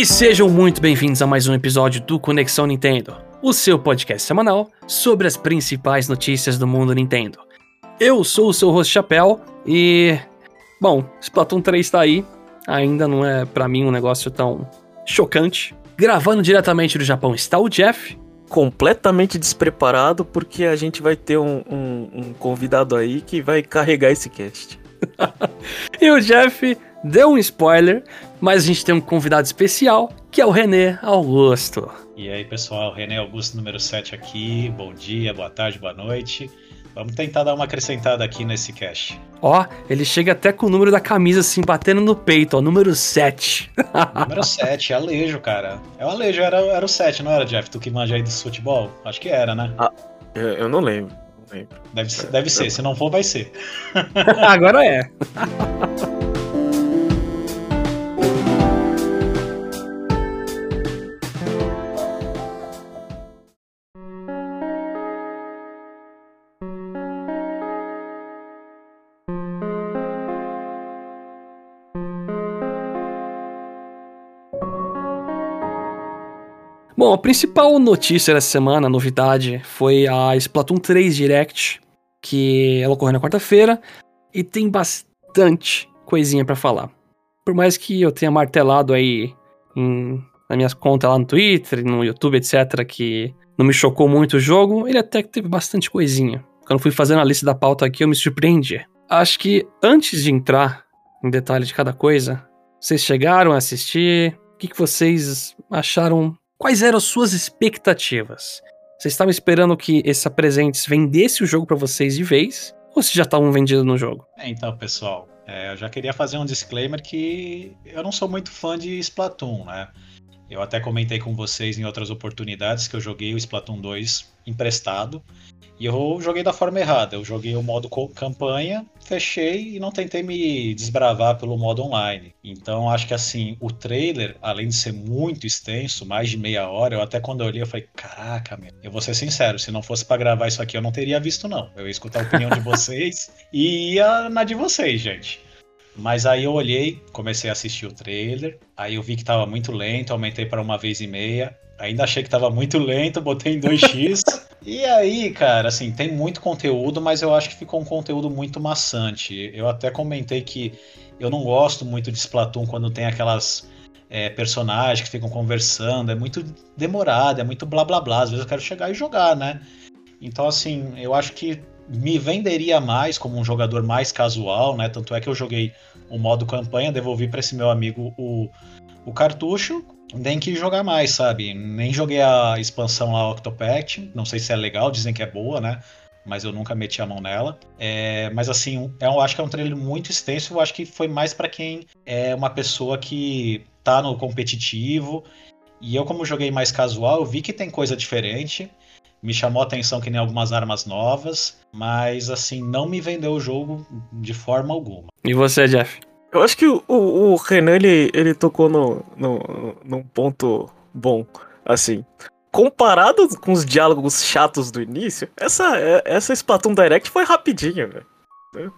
E sejam muito bem-vindos a mais um episódio do Conexão Nintendo, o seu podcast semanal sobre as principais notícias do mundo Nintendo. Eu sou o seu host Chapéu e. Bom, Splatoon 3 tá aí. Ainda não é para mim um negócio tão chocante. Gravando diretamente do Japão está o Jeff. Completamente despreparado, porque a gente vai ter um, um, um convidado aí que vai carregar esse cast. e o Jeff deu um spoiler, mas a gente tem um convidado especial, que é o René Augusto. E aí, pessoal, René Augusto número 7 aqui. Bom dia, boa tarde, boa noite. Vamos tentar dar uma acrescentada aqui nesse cast. Ó, ele chega até com o número da camisa assim, batendo no peito, ó, número 7. número 7, é Alejo, cara. É o Alejo, era, era o 7, não era, Jeff? Tu que manja aí do futebol? Acho que era, né? Ah, eu, eu não lembro. Não lembro. Deve, ser, deve ser, se não for, vai ser. Agora é. Bom, a principal notícia dessa semana, a novidade, foi a Splatoon 3 Direct, que ela ocorreu na quarta-feira e tem bastante coisinha para falar. Por mais que eu tenha martelado aí em, na minha conta lá no Twitter, no YouTube, etc., que não me chocou muito o jogo, ele até que teve bastante coisinha. Quando fui fazendo a lista da pauta aqui, eu me surpreendi. Acho que antes de entrar em detalhe de cada coisa, vocês chegaram a assistir? O que, que vocês acharam Quais eram as suas expectativas? Vocês estavam esperando que esse Apresentes vendesse o jogo para vocês de vez? Ou se já estavam vendidos no jogo? É, então, pessoal, é, eu já queria fazer um disclaimer que eu não sou muito fã de Splatoon, né? Eu até comentei com vocês em outras oportunidades que eu joguei o Splatoon 2 emprestado e eu joguei da forma errada. Eu joguei o modo campanha, fechei e não tentei me desbravar pelo modo online. Então acho que assim, o trailer, além de ser muito extenso, mais de meia hora, eu até quando eu olhei eu falei, caraca, meu, eu vou ser sincero, se não fosse para gravar isso aqui eu não teria visto não. Eu ia escutar a opinião de vocês e ia na de vocês, gente. Mas aí eu olhei, comecei a assistir o trailer, aí eu vi que tava muito lento, aumentei para uma vez e meia. Ainda achei que tava muito lento, botei em 2x. e aí, cara, assim, tem muito conteúdo, mas eu acho que ficou um conteúdo muito maçante. Eu até comentei que eu não gosto muito de Splatoon quando tem aquelas é, personagens que ficam conversando. É muito demorado, é muito blá blá blá. Às vezes eu quero chegar e jogar, né? Então, assim, eu acho que me venderia mais como um jogador mais casual, né? Tanto é que eu joguei o modo campanha, devolvi para esse meu amigo o, o cartucho nem que jogar mais, sabe? Nem joguei a expansão lá Octopact, não sei se é legal, dizem que é boa, né? Mas eu nunca meti a mão nela. É, mas assim, é eu acho que é um trailer muito extenso. Eu acho que foi mais para quem é uma pessoa que tá no competitivo. E eu, como joguei mais casual, eu vi que tem coisa diferente. Me chamou a atenção que nem algumas armas novas. Mas assim, não me vendeu o jogo de forma alguma. E você, Jeff? Eu acho que o, o, o Renan, ele, ele tocou no, no, num ponto bom, assim. Comparado com os diálogos chatos do início, essa, essa Splatoon Direct foi rapidinho, velho.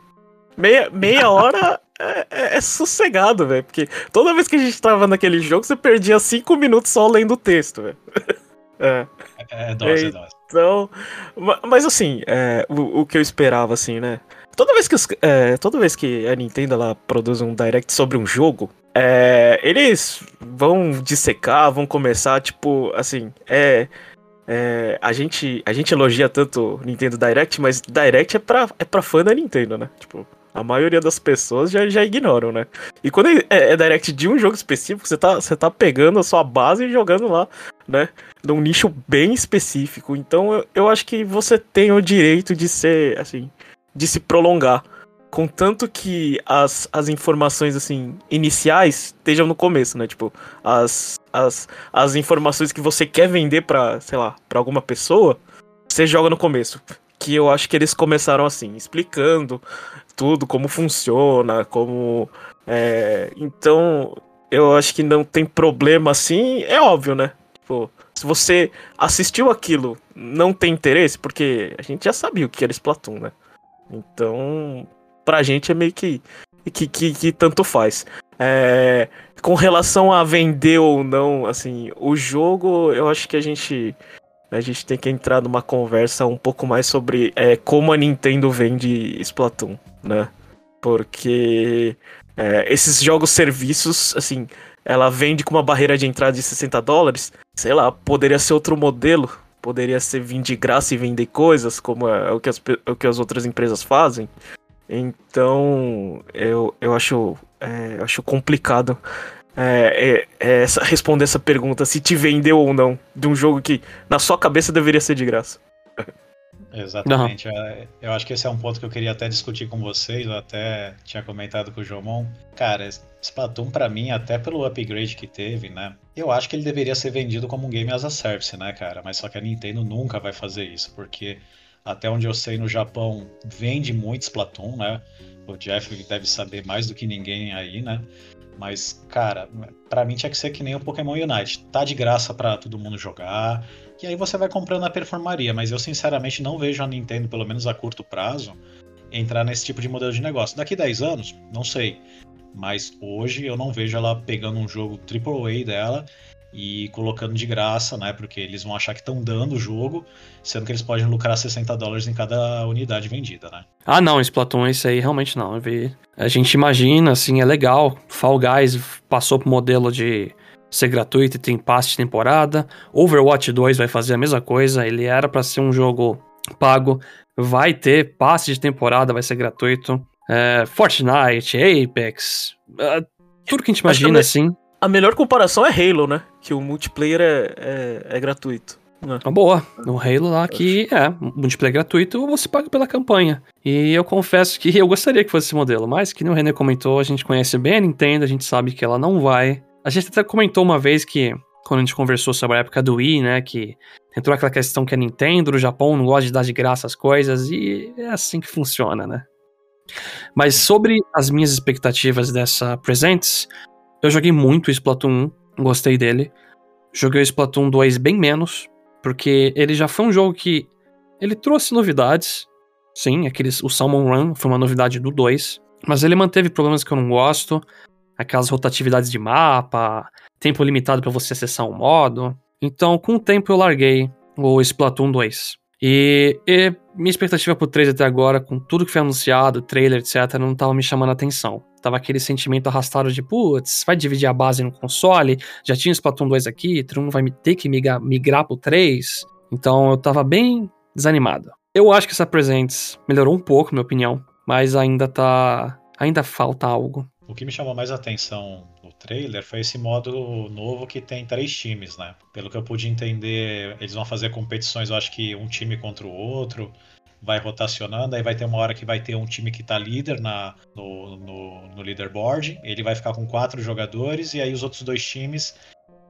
Meia, meia hora é, é, é, sossegado, velho. Porque toda vez que a gente tava naquele jogo, você perdia cinco minutos só lendo o texto, velho. É. É, é dose, é dose. Então, mas assim, é, o, o que eu esperava, assim, né? Toda vez que, os, é, toda vez que a Nintendo ela produz um direct sobre um jogo, é, eles vão dissecar, vão começar, tipo, assim, é. É, a, gente, a gente elogia tanto Nintendo Direct, mas Direct é pra, é pra fã da Nintendo, né? Tipo, a maioria das pessoas já, já ignoram, né? E quando é, é, Direct de um jogo específico, você tá, você tá pegando a sua base e jogando lá, né? Num nicho bem específico. Então eu, eu acho que você tem o direito de ser, assim, de se prolongar. Contanto que as, as informações, assim, iniciais estejam no começo, né? Tipo, as, as, as informações que você quer vender pra, sei lá, pra alguma pessoa, você joga no começo. Que eu acho que eles começaram assim, explicando tudo, como funciona, como. É... Então, eu acho que não tem problema assim, é óbvio, né? Tipo, se você assistiu aquilo, não tem interesse, porque a gente já sabia o que era Splatoon, né? Então, pra gente é meio que que, que, que tanto faz. É, com relação a vender ou não, assim, o jogo, eu acho que a gente a gente tem que entrar numa conversa um pouco mais sobre é, como a Nintendo vende Splatoon, né? Porque é, esses jogos serviços, assim, ela vende com uma barreira de entrada de 60 dólares, sei lá, poderia ser outro modelo, poderia ser vir de graça e vender coisas, como é o que as, o que as outras empresas fazem. Então, eu, eu acho, é, acho complicado é, é, é essa, responder essa pergunta, se te vendeu ou não, de um jogo que na sua cabeça deveria ser de graça. Exatamente. É, eu acho que esse é um ponto que eu queria até discutir com vocês, eu até tinha comentado com o Jomon. Cara, Splatoon para mim, até pelo upgrade que teve, né? Eu acho que ele deveria ser vendido como um game as a service, né, cara? Mas só que a Nintendo nunca vai fazer isso, porque até onde eu sei no Japão vende muito Splatoon, né? O Jeff deve saber mais do que ninguém aí, né? Mas, cara, para mim tinha que ser que nem o Pokémon Unite. Tá de graça para todo mundo jogar. E aí você vai comprando a performaria. Mas eu, sinceramente, não vejo a Nintendo, pelo menos a curto prazo, entrar nesse tipo de modelo de negócio. Daqui 10 anos, não sei. Mas hoje eu não vejo ela pegando um jogo AAA dela e colocando de graça, né? Porque eles vão achar que estão dando o jogo, sendo que eles podem lucrar 60 dólares em cada unidade vendida, né? Ah, não, Splatoon, isso aí realmente não. A gente imagina, assim, é legal. Fall Guys passou pro modelo de ser gratuito e tem passe de temporada. Overwatch 2 vai fazer a mesma coisa. Ele era para ser um jogo pago, vai ter passe de temporada, vai ser gratuito. É, Fortnite, Apex, uh, tudo que a gente imagina, assim. A melhor comparação é Halo, né? Que o multiplayer é, é, é gratuito. Né? Uma boa. No Halo lá que é multiplayer gratuito, você paga pela campanha. E eu confesso que eu gostaria que fosse esse modelo, mas que nem o René comentou, a gente conhece bem a Nintendo, a gente sabe que ela não vai. A gente até comentou uma vez que, quando a gente conversou sobre a época do Wii, né, que entrou aquela questão que a Nintendo, o Japão, não gosta de dar de graça as coisas, e é assim que funciona, né? Mas sobre as minhas expectativas dessa Presents, eu joguei muito Splatoon 1, gostei dele. Joguei o Splatoon 2 bem menos, porque ele já foi um jogo que ele trouxe novidades. Sim, aqueles, o Salmon Run foi uma novidade do 2, mas ele manteve problemas que eu não gosto, aquelas rotatividades de mapa, tempo limitado para você acessar um modo. Então, com o tempo eu larguei o Splatoon 2. E, e minha expectativa pro 3 até agora, com tudo que foi anunciado, trailer, etc, não tava me chamando a atenção. Tava aquele sentimento arrastado de, putz, vai dividir a base no console, já tinha Splatoon 2 aqui, todo mundo vai ter que migrar, migrar pro 3. Então eu tava bem desanimado. Eu acho que essa Presents melhorou um pouco, minha opinião, mas ainda tá. Ainda falta algo. O que me chamou mais atenção no trailer foi esse modo novo que tem três times, né? Pelo que eu pude entender, eles vão fazer competições, eu acho que um time contra o outro vai rotacionando, aí vai ter uma hora que vai ter um time que tá líder na, no, no, no leaderboard, ele vai ficar com quatro jogadores, e aí os outros dois times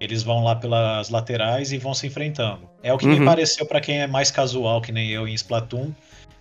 eles vão lá pelas laterais e vão se enfrentando. É o que uhum. me pareceu para quem é mais casual, que nem eu em Splatoon,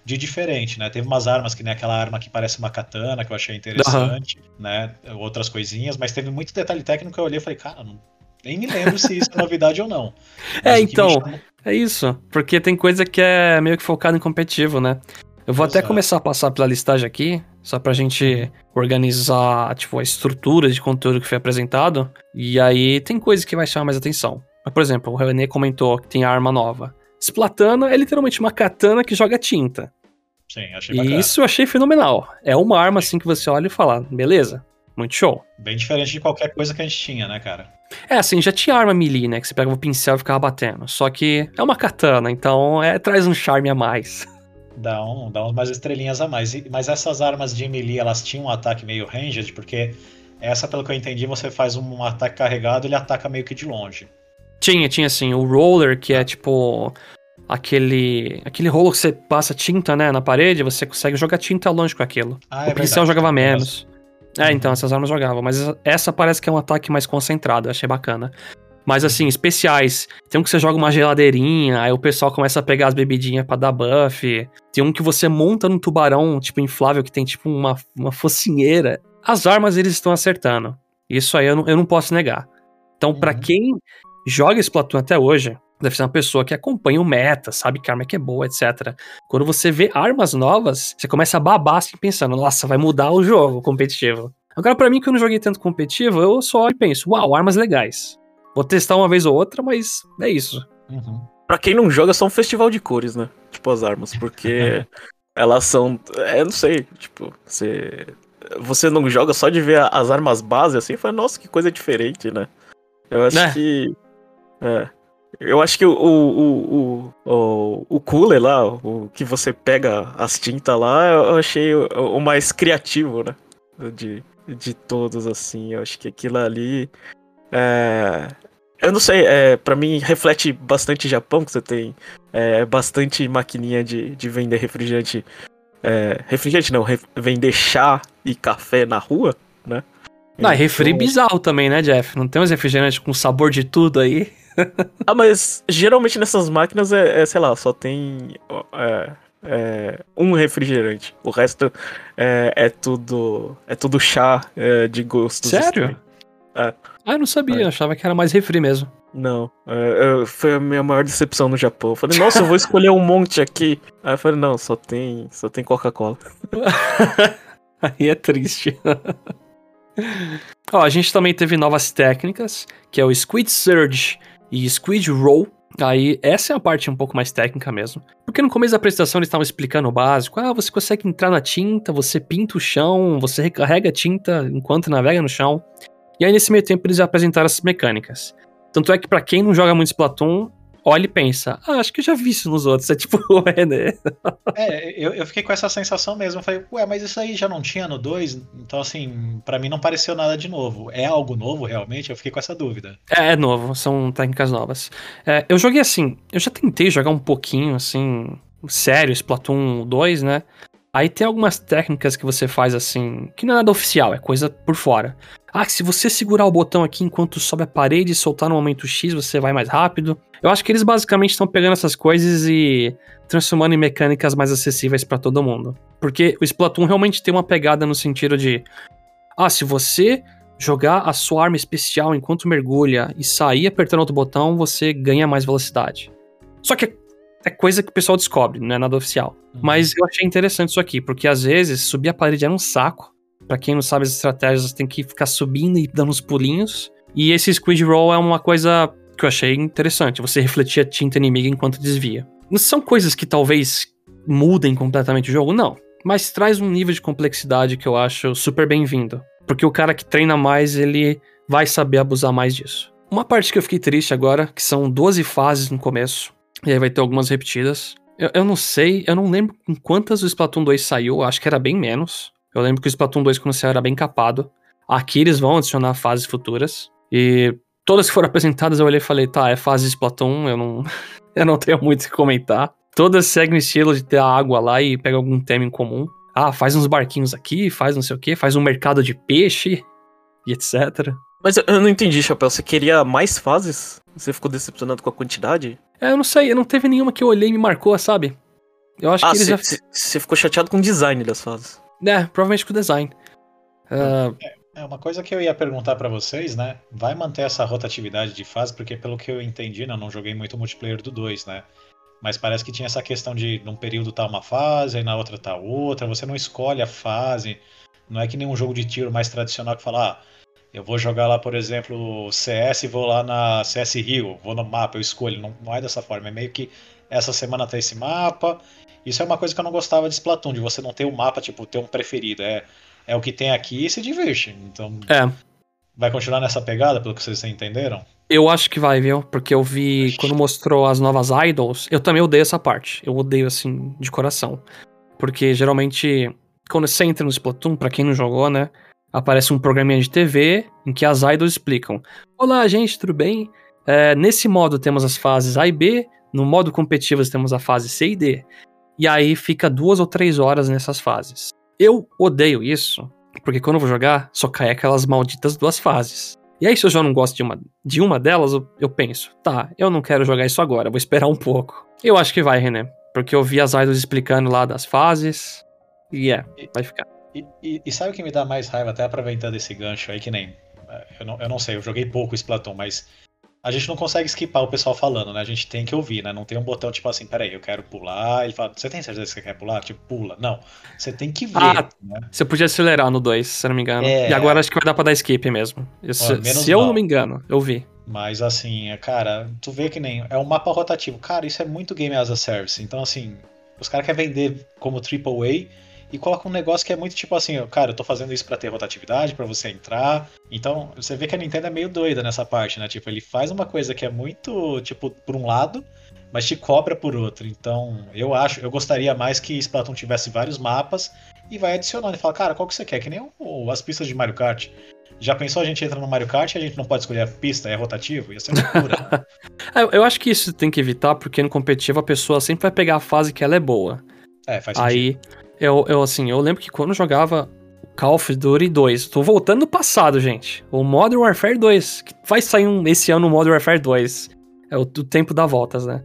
de diferente, né? Teve umas armas que nem aquela arma que parece uma katana, que eu achei interessante, uhum. né? Outras coisinhas, mas teve muito detalhe técnico que eu olhei e falei, cara, não, nem me lembro se isso é novidade ou não. Mas é, então, chamou... É isso, porque tem coisa que é meio que focada em competitivo, né? Eu vou Exato. até começar a passar pela listagem aqui, só pra gente organizar, tipo, a estrutura de conteúdo que foi apresentado. E aí tem coisa que vai chamar mais atenção. Por exemplo, o René comentou que tem arma nova. Splatana é literalmente uma katana que joga tinta. Sim, achei bacana. E isso eu achei fenomenal. É uma arma assim que você olha e fala, beleza, muito show. Bem diferente de qualquer coisa que a gente tinha, né, cara? É, assim, já tinha arma melee, né? Que você pegava o pincel e ficava batendo. Só que é uma katana, então é, traz um charme a mais. Dá, um, dá umas estrelinhas a mais. Mas essas armas de melee, elas tinham um ataque meio ranged, porque essa, pelo que eu entendi, você faz um ataque carregado ele ataca meio que de longe. Tinha, tinha assim, o roller, que é tipo aquele aquele rolo que você passa tinta, né, na parede, você consegue jogar tinta longe com aquilo. Ah, é o pincel jogava menos. É, então, essas armas jogavam. Mas essa parece que é um ataque mais concentrado, achei bacana. Mas assim, especiais. Tem um que você joga uma geladeirinha, aí o pessoal começa a pegar as bebidinhas pra dar buff. Tem um que você monta num tubarão, tipo, inflável, que tem tipo uma, uma focinheira. As armas eles estão acertando. Isso aí eu não, eu não posso negar. Então, uhum. para quem joga Splatoon até hoje, deve ser uma pessoa que acompanha o meta, sabe que arma é que é boa, etc. Quando você vê armas novas, você começa a babar assim pensando, nossa, vai mudar o jogo competitivo. Agora, para mim, que eu não joguei tanto competitivo, eu só penso, uau, armas legais. Vou testar uma vez ou outra, mas é isso. Uhum. Pra quem não joga, é só um festival de cores, né? Tipo, as armas, porque elas são. É, não sei, tipo, você. Você não joga só de ver as armas base assim, fala, nossa, que coisa diferente, né? Eu acho né? que. É. Eu acho que o, o, o, o, o cooler lá, o que você pega as tintas lá, eu achei o, o mais criativo, né? De, de todos, assim. Eu acho que aquilo ali. É, eu não sei, é, para mim reflete bastante Japão, que você tem é, bastante maquininha de, de vender refrigerante. É, refrigerante não, ref, vender chá e café na rua, né? Não, é refri então... bizarro também, né, Jeff? Não tem uns refrigerantes com sabor de tudo aí? ah, mas geralmente nessas máquinas é, é sei lá, só tem é, é, um refrigerante. O resto é, é tudo é tudo chá é, de gosto. Sério? É. Ah, eu não sabia, achava que era mais refri mesmo. Não, foi a minha maior decepção no Japão. Eu falei, nossa, eu vou escolher um monte aqui. Aí eu falei, não, só tem, só tem Coca-Cola. Aí é triste. Ó, a gente também teve novas técnicas, que é o Squid Surge e Squid Roll. Aí, essa é a parte um pouco mais técnica mesmo. Porque no começo da apresentação eles estavam explicando o básico. Ah, você consegue entrar na tinta, você pinta o chão, você recarrega a tinta enquanto navega no chão. E aí, nesse meio tempo, eles apresentaram essas mecânicas. Tanto é que, para quem não joga muito Splatoon, olha e pensa, ah, acho que eu já vi isso nos outros. É tipo, é, né? É, eu, eu fiquei com essa sensação mesmo. Eu falei, ué, mas isso aí já não tinha no 2? Então, assim, para mim não pareceu nada de novo. É algo novo, realmente? Eu fiquei com essa dúvida. É, é novo, são técnicas novas. É, eu joguei assim, eu já tentei jogar um pouquinho, assim, sério, Splatoon 2, né? Aí tem algumas técnicas que você faz assim, que não é nada oficial, é coisa por fora. Ah, se você segurar o botão aqui enquanto sobe a parede e soltar no momento X, você vai mais rápido. Eu acho que eles basicamente estão pegando essas coisas e transformando em mecânicas mais acessíveis para todo mundo. Porque o Splatoon realmente tem uma pegada no sentido de: ah, se você jogar a sua arma especial enquanto mergulha e sair apertando outro botão, você ganha mais velocidade. Só que é coisa que o pessoal descobre, não é nada oficial. Uhum. Mas eu achei interessante isso aqui, porque às vezes subir a parede era um saco. Para quem não sabe as estratégias, tem que ficar subindo e dando uns pulinhos. E esse squid roll é uma coisa que eu achei interessante. Você refletir a tinta inimiga enquanto desvia. Não são coisas que talvez mudem completamente o jogo, não. Mas traz um nível de complexidade que eu acho super bem-vindo. Porque o cara que treina mais, ele vai saber abusar mais disso. Uma parte que eu fiquei triste agora, que são 12 fases no começo. E aí vai ter algumas repetidas. Eu, eu não sei, eu não lembro com quantas o Splatoon 2 saiu, acho que era bem menos. Eu lembro que o Splatoon 2 quando saiu era bem capado. Aqui eles vão adicionar fases futuras. E todas que foram apresentadas eu olhei e falei, tá, é fase Splatoon, eu não, eu não tenho muito o que comentar. Todas seguem o estilo de ter a água lá e pega algum tema em comum. Ah, faz uns barquinhos aqui, faz não sei o que, faz um mercado de peixe e etc. Mas eu não entendi, Chapéu. Você queria mais fases? Você ficou decepcionado com a quantidade? É, eu não sei, não teve nenhuma que eu olhei e me marcou, sabe? Eu acho ah, que eles cê, já. Você ficou chateado com o design das fases? É, provavelmente com o design. Uh... É, uma coisa que eu ia perguntar para vocês, né? Vai manter essa rotatividade de fase, porque pelo que eu entendi, não, não joguei muito multiplayer do 2, né? Mas parece que tinha essa questão de num período tá uma fase, aí na outra tá outra, você não escolhe a fase. Não é que nem um jogo de tiro mais tradicional que fala, ah, eu vou jogar lá, por exemplo, CS e vou lá na CS Rio, vou no mapa, eu escolho. Não, não é dessa forma, é meio que essa semana tem esse mapa. Isso é uma coisa que eu não gostava de Splatoon, de você não ter um mapa, tipo, ter um preferido. É, é o que tem aqui e se diverte. Então. É. Vai continuar nessa pegada, pelo que vocês entenderam? Eu acho que vai, viu? Porque eu vi quando mostrou as novas idols, eu também odeio essa parte. Eu odeio assim de coração. Porque geralmente quando você entra no Splatoon, para quem não jogou, né, aparece um programinha de TV em que as idols explicam: Olá, gente, tudo bem? É, nesse modo temos as fases A e B, no modo competitivo temos a fase C e D. E aí fica duas ou três horas nessas fases. Eu odeio isso, porque quando eu vou jogar, só cai aquelas malditas duas fases. E aí, se eu já não gosto de uma, de uma delas, eu, penso, tá, eu não quero jogar isso agora, vou esperar um pouco. Eu acho que vai, René. Porque eu vi as idols explicando lá das fases. E é, vai ficar. E, e, e, sabe o que me dá mais raiva, até aproveitando esse gancho aí, que nem. Eh, eu não, eu não sei, eu joguei pouco Splatoon, mas a gente não consegue skipar o pessoal falando, né? A gente tem que ouvir, né? Não tem um botão tipo assim, peraí, eu quero pular. Ele fala, você tem certeza que você quer pular? Tipo, pula. Não. Você tem que ver. Ah, né? Você podia acelerar no 2, se eu não me engano. É... E agora acho que vai dar pra dar skip mesmo. Se, se eu não me engano, eu vi. Mas assim, é, cara, tu vê que nem. É um mapa rotativo. Cara, isso é muito game as a service. Então, assim, os caras querem vender como AAA e coloca um negócio que é muito tipo assim, cara, eu tô fazendo isso para ter rotatividade, para você entrar. Então, você vê que a Nintendo é meio doida nessa parte, né? Tipo, ele faz uma coisa que é muito, tipo, por um lado, mas te cobra por outro. Então, eu acho, eu gostaria mais que Splatoon tivesse vários mapas e vai adicionando e fala, cara, qual que você quer? Que nem o, as pistas de Mario Kart. Já pensou a gente entra no Mario Kart e a gente não pode escolher a pista, é rotativo? Ia ser loucura. É, eu acho que isso tem que evitar, porque no competitivo a pessoa sempre vai pegar a fase que ela é boa. É, faz sentido. Aí, eu, eu, assim, eu lembro que quando eu jogava Call of Duty 2, tô voltando no passado, gente. O Modern Warfare 2, que vai sair um, esse ano o Modern Warfare 2. É o, o tempo da voltas, né?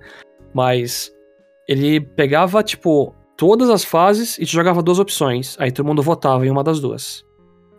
Mas ele pegava, tipo, todas as fases e te jogava duas opções. Aí todo mundo votava em uma das duas.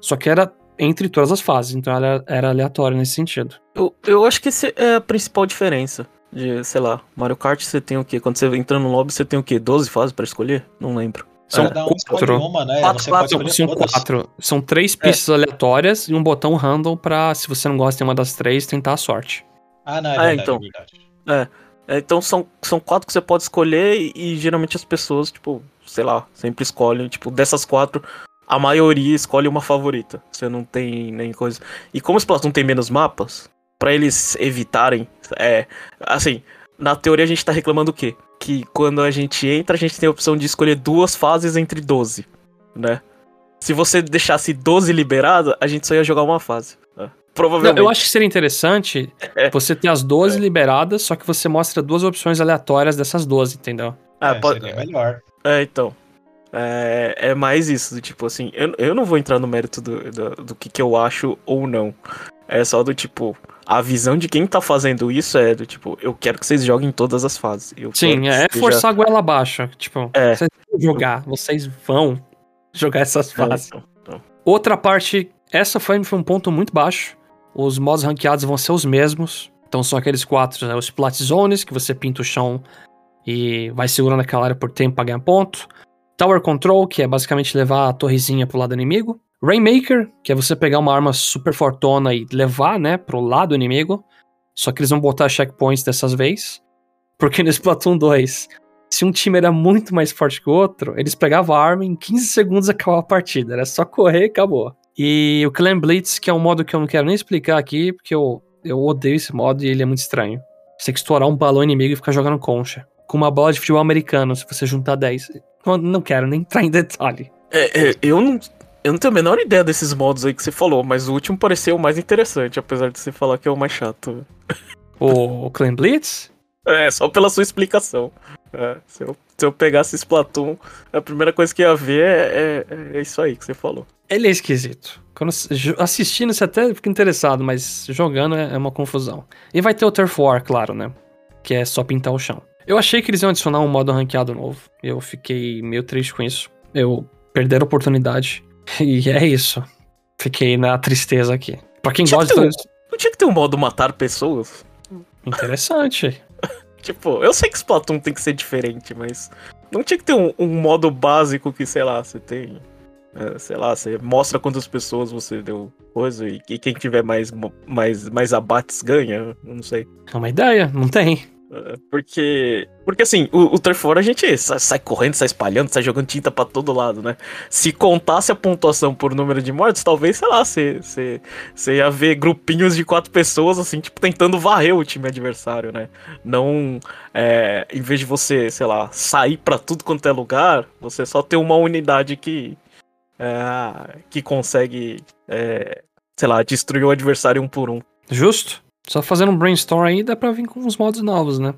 Só que era entre todas as fases, então ela era aleatória nesse sentido. Eu, eu acho que essa é a principal diferença. De, sei lá, Mario Kart você tem o quê? Quando você entra no lobby, você tem o quê? 12 fases para escolher? Não lembro. São quatro. Uma, né? quatro, quatro são todas. quatro. São três é. pistas é. aleatórias e um botão random pra, se você não gosta de uma das três, tentar a sorte. Ah, não, é, é verdade, então, é verdade. É. é. Então são, são quatro que você pode escolher e, e, geralmente as pessoas, tipo, sei lá, sempre escolhem, tipo, dessas quatro, a maioria escolhe uma favorita. Você não tem nem coisa. E como os Splatoon tem menos mapas, para eles evitarem, é, assim, na teoria a gente tá reclamando o quê? Que quando a gente entra, a gente tem a opção de escolher duas fases entre 12, né? Se você deixasse 12 liberada, a gente só ia jogar uma fase. Né? Provavelmente. eu acho que seria interessante é. você ter as 12 é. liberadas, só que você mostra duas opções aleatórias dessas 12, entendeu? Ah, é, pode... seria melhor. É, então. É, é mais isso, tipo assim, eu, eu não vou entrar no mérito do, do, do que, que eu acho ou não. É só do tipo, a visão de quem tá fazendo isso é do tipo, eu quero que vocês joguem todas as fases. Sim, é seja... forçar a goela abaixo. Tipo, é. vocês vão jogar, vocês vão jogar essas fases. Outra parte, essa foi, foi um ponto muito baixo. Os modos ranqueados vão ser os mesmos. Então são aqueles quatro, né? Os Plat Zones, que você pinta o chão e vai segurando aquela área por tempo pra ganhar ponto. Tower Control, que é basicamente levar a torrezinha pro lado inimigo. Rainmaker, que é você pegar uma arma super fortona e levar, né, pro lado inimigo. Só que eles vão botar checkpoints dessas vezes. Porque no Splatoon 2, se um time era muito mais forte que o outro, eles pegavam a arma e em 15 segundos acabava a partida. Era só correr e acabou. E o Clan Blitz, que é um modo que eu não quero nem explicar aqui, porque eu, eu odeio esse modo e ele é muito estranho. Você tem que estourar um balão inimigo e ficar jogando concha. Com uma bola de futebol americano, se você juntar 10. Não, não quero nem entrar em detalhe. É, é, eu não eu não tenho a menor ideia desses modos aí que você falou, mas o último pareceu o mais interessante, apesar de você falar que é o mais chato. O Clan Blitz? É, só pela sua explicação. É, se, eu, se eu pegasse Splatoon, a primeira coisa que ia ver é, é, é isso aí que você falou. Ele é esquisito. Quando, assistindo você até fica interessado, mas jogando é, é uma confusão. E vai ter o Turf War, claro, né? Que é só pintar o chão. Eu achei que eles iam adicionar um modo ranqueado novo. Eu fiquei meio triste com isso. Eu perder a oportunidade. E é isso. Fiquei na tristeza aqui. Pra quem gosta que um, Não tinha que ter um modo matar pessoas? Interessante. tipo, eu sei que Splatoon tem que ser diferente, mas. Não tinha que ter um, um modo básico que, sei lá, você tem. É, sei lá, você mostra quantas pessoas você deu coisa e, e quem tiver mais, mais, mais abates ganha. Não sei. É uma ideia, não tem. Porque. Porque assim, o, o Turf War a gente sai, sai, correndo, sai espalhando, sai jogando tinta para todo lado, né? Se contasse a pontuação por número de mortes, talvez, sei lá, você, ia ver grupinhos de quatro pessoas, assim, tipo, tentando varrer o time adversário, né? Não. É, em vez de você, sei lá, sair para tudo quanto é lugar, você só ter uma unidade que. É, que consegue. É, sei lá, destruir o adversário um por um. Justo. Só fazendo um brainstorm aí dá pra vir com uns modos novos, né?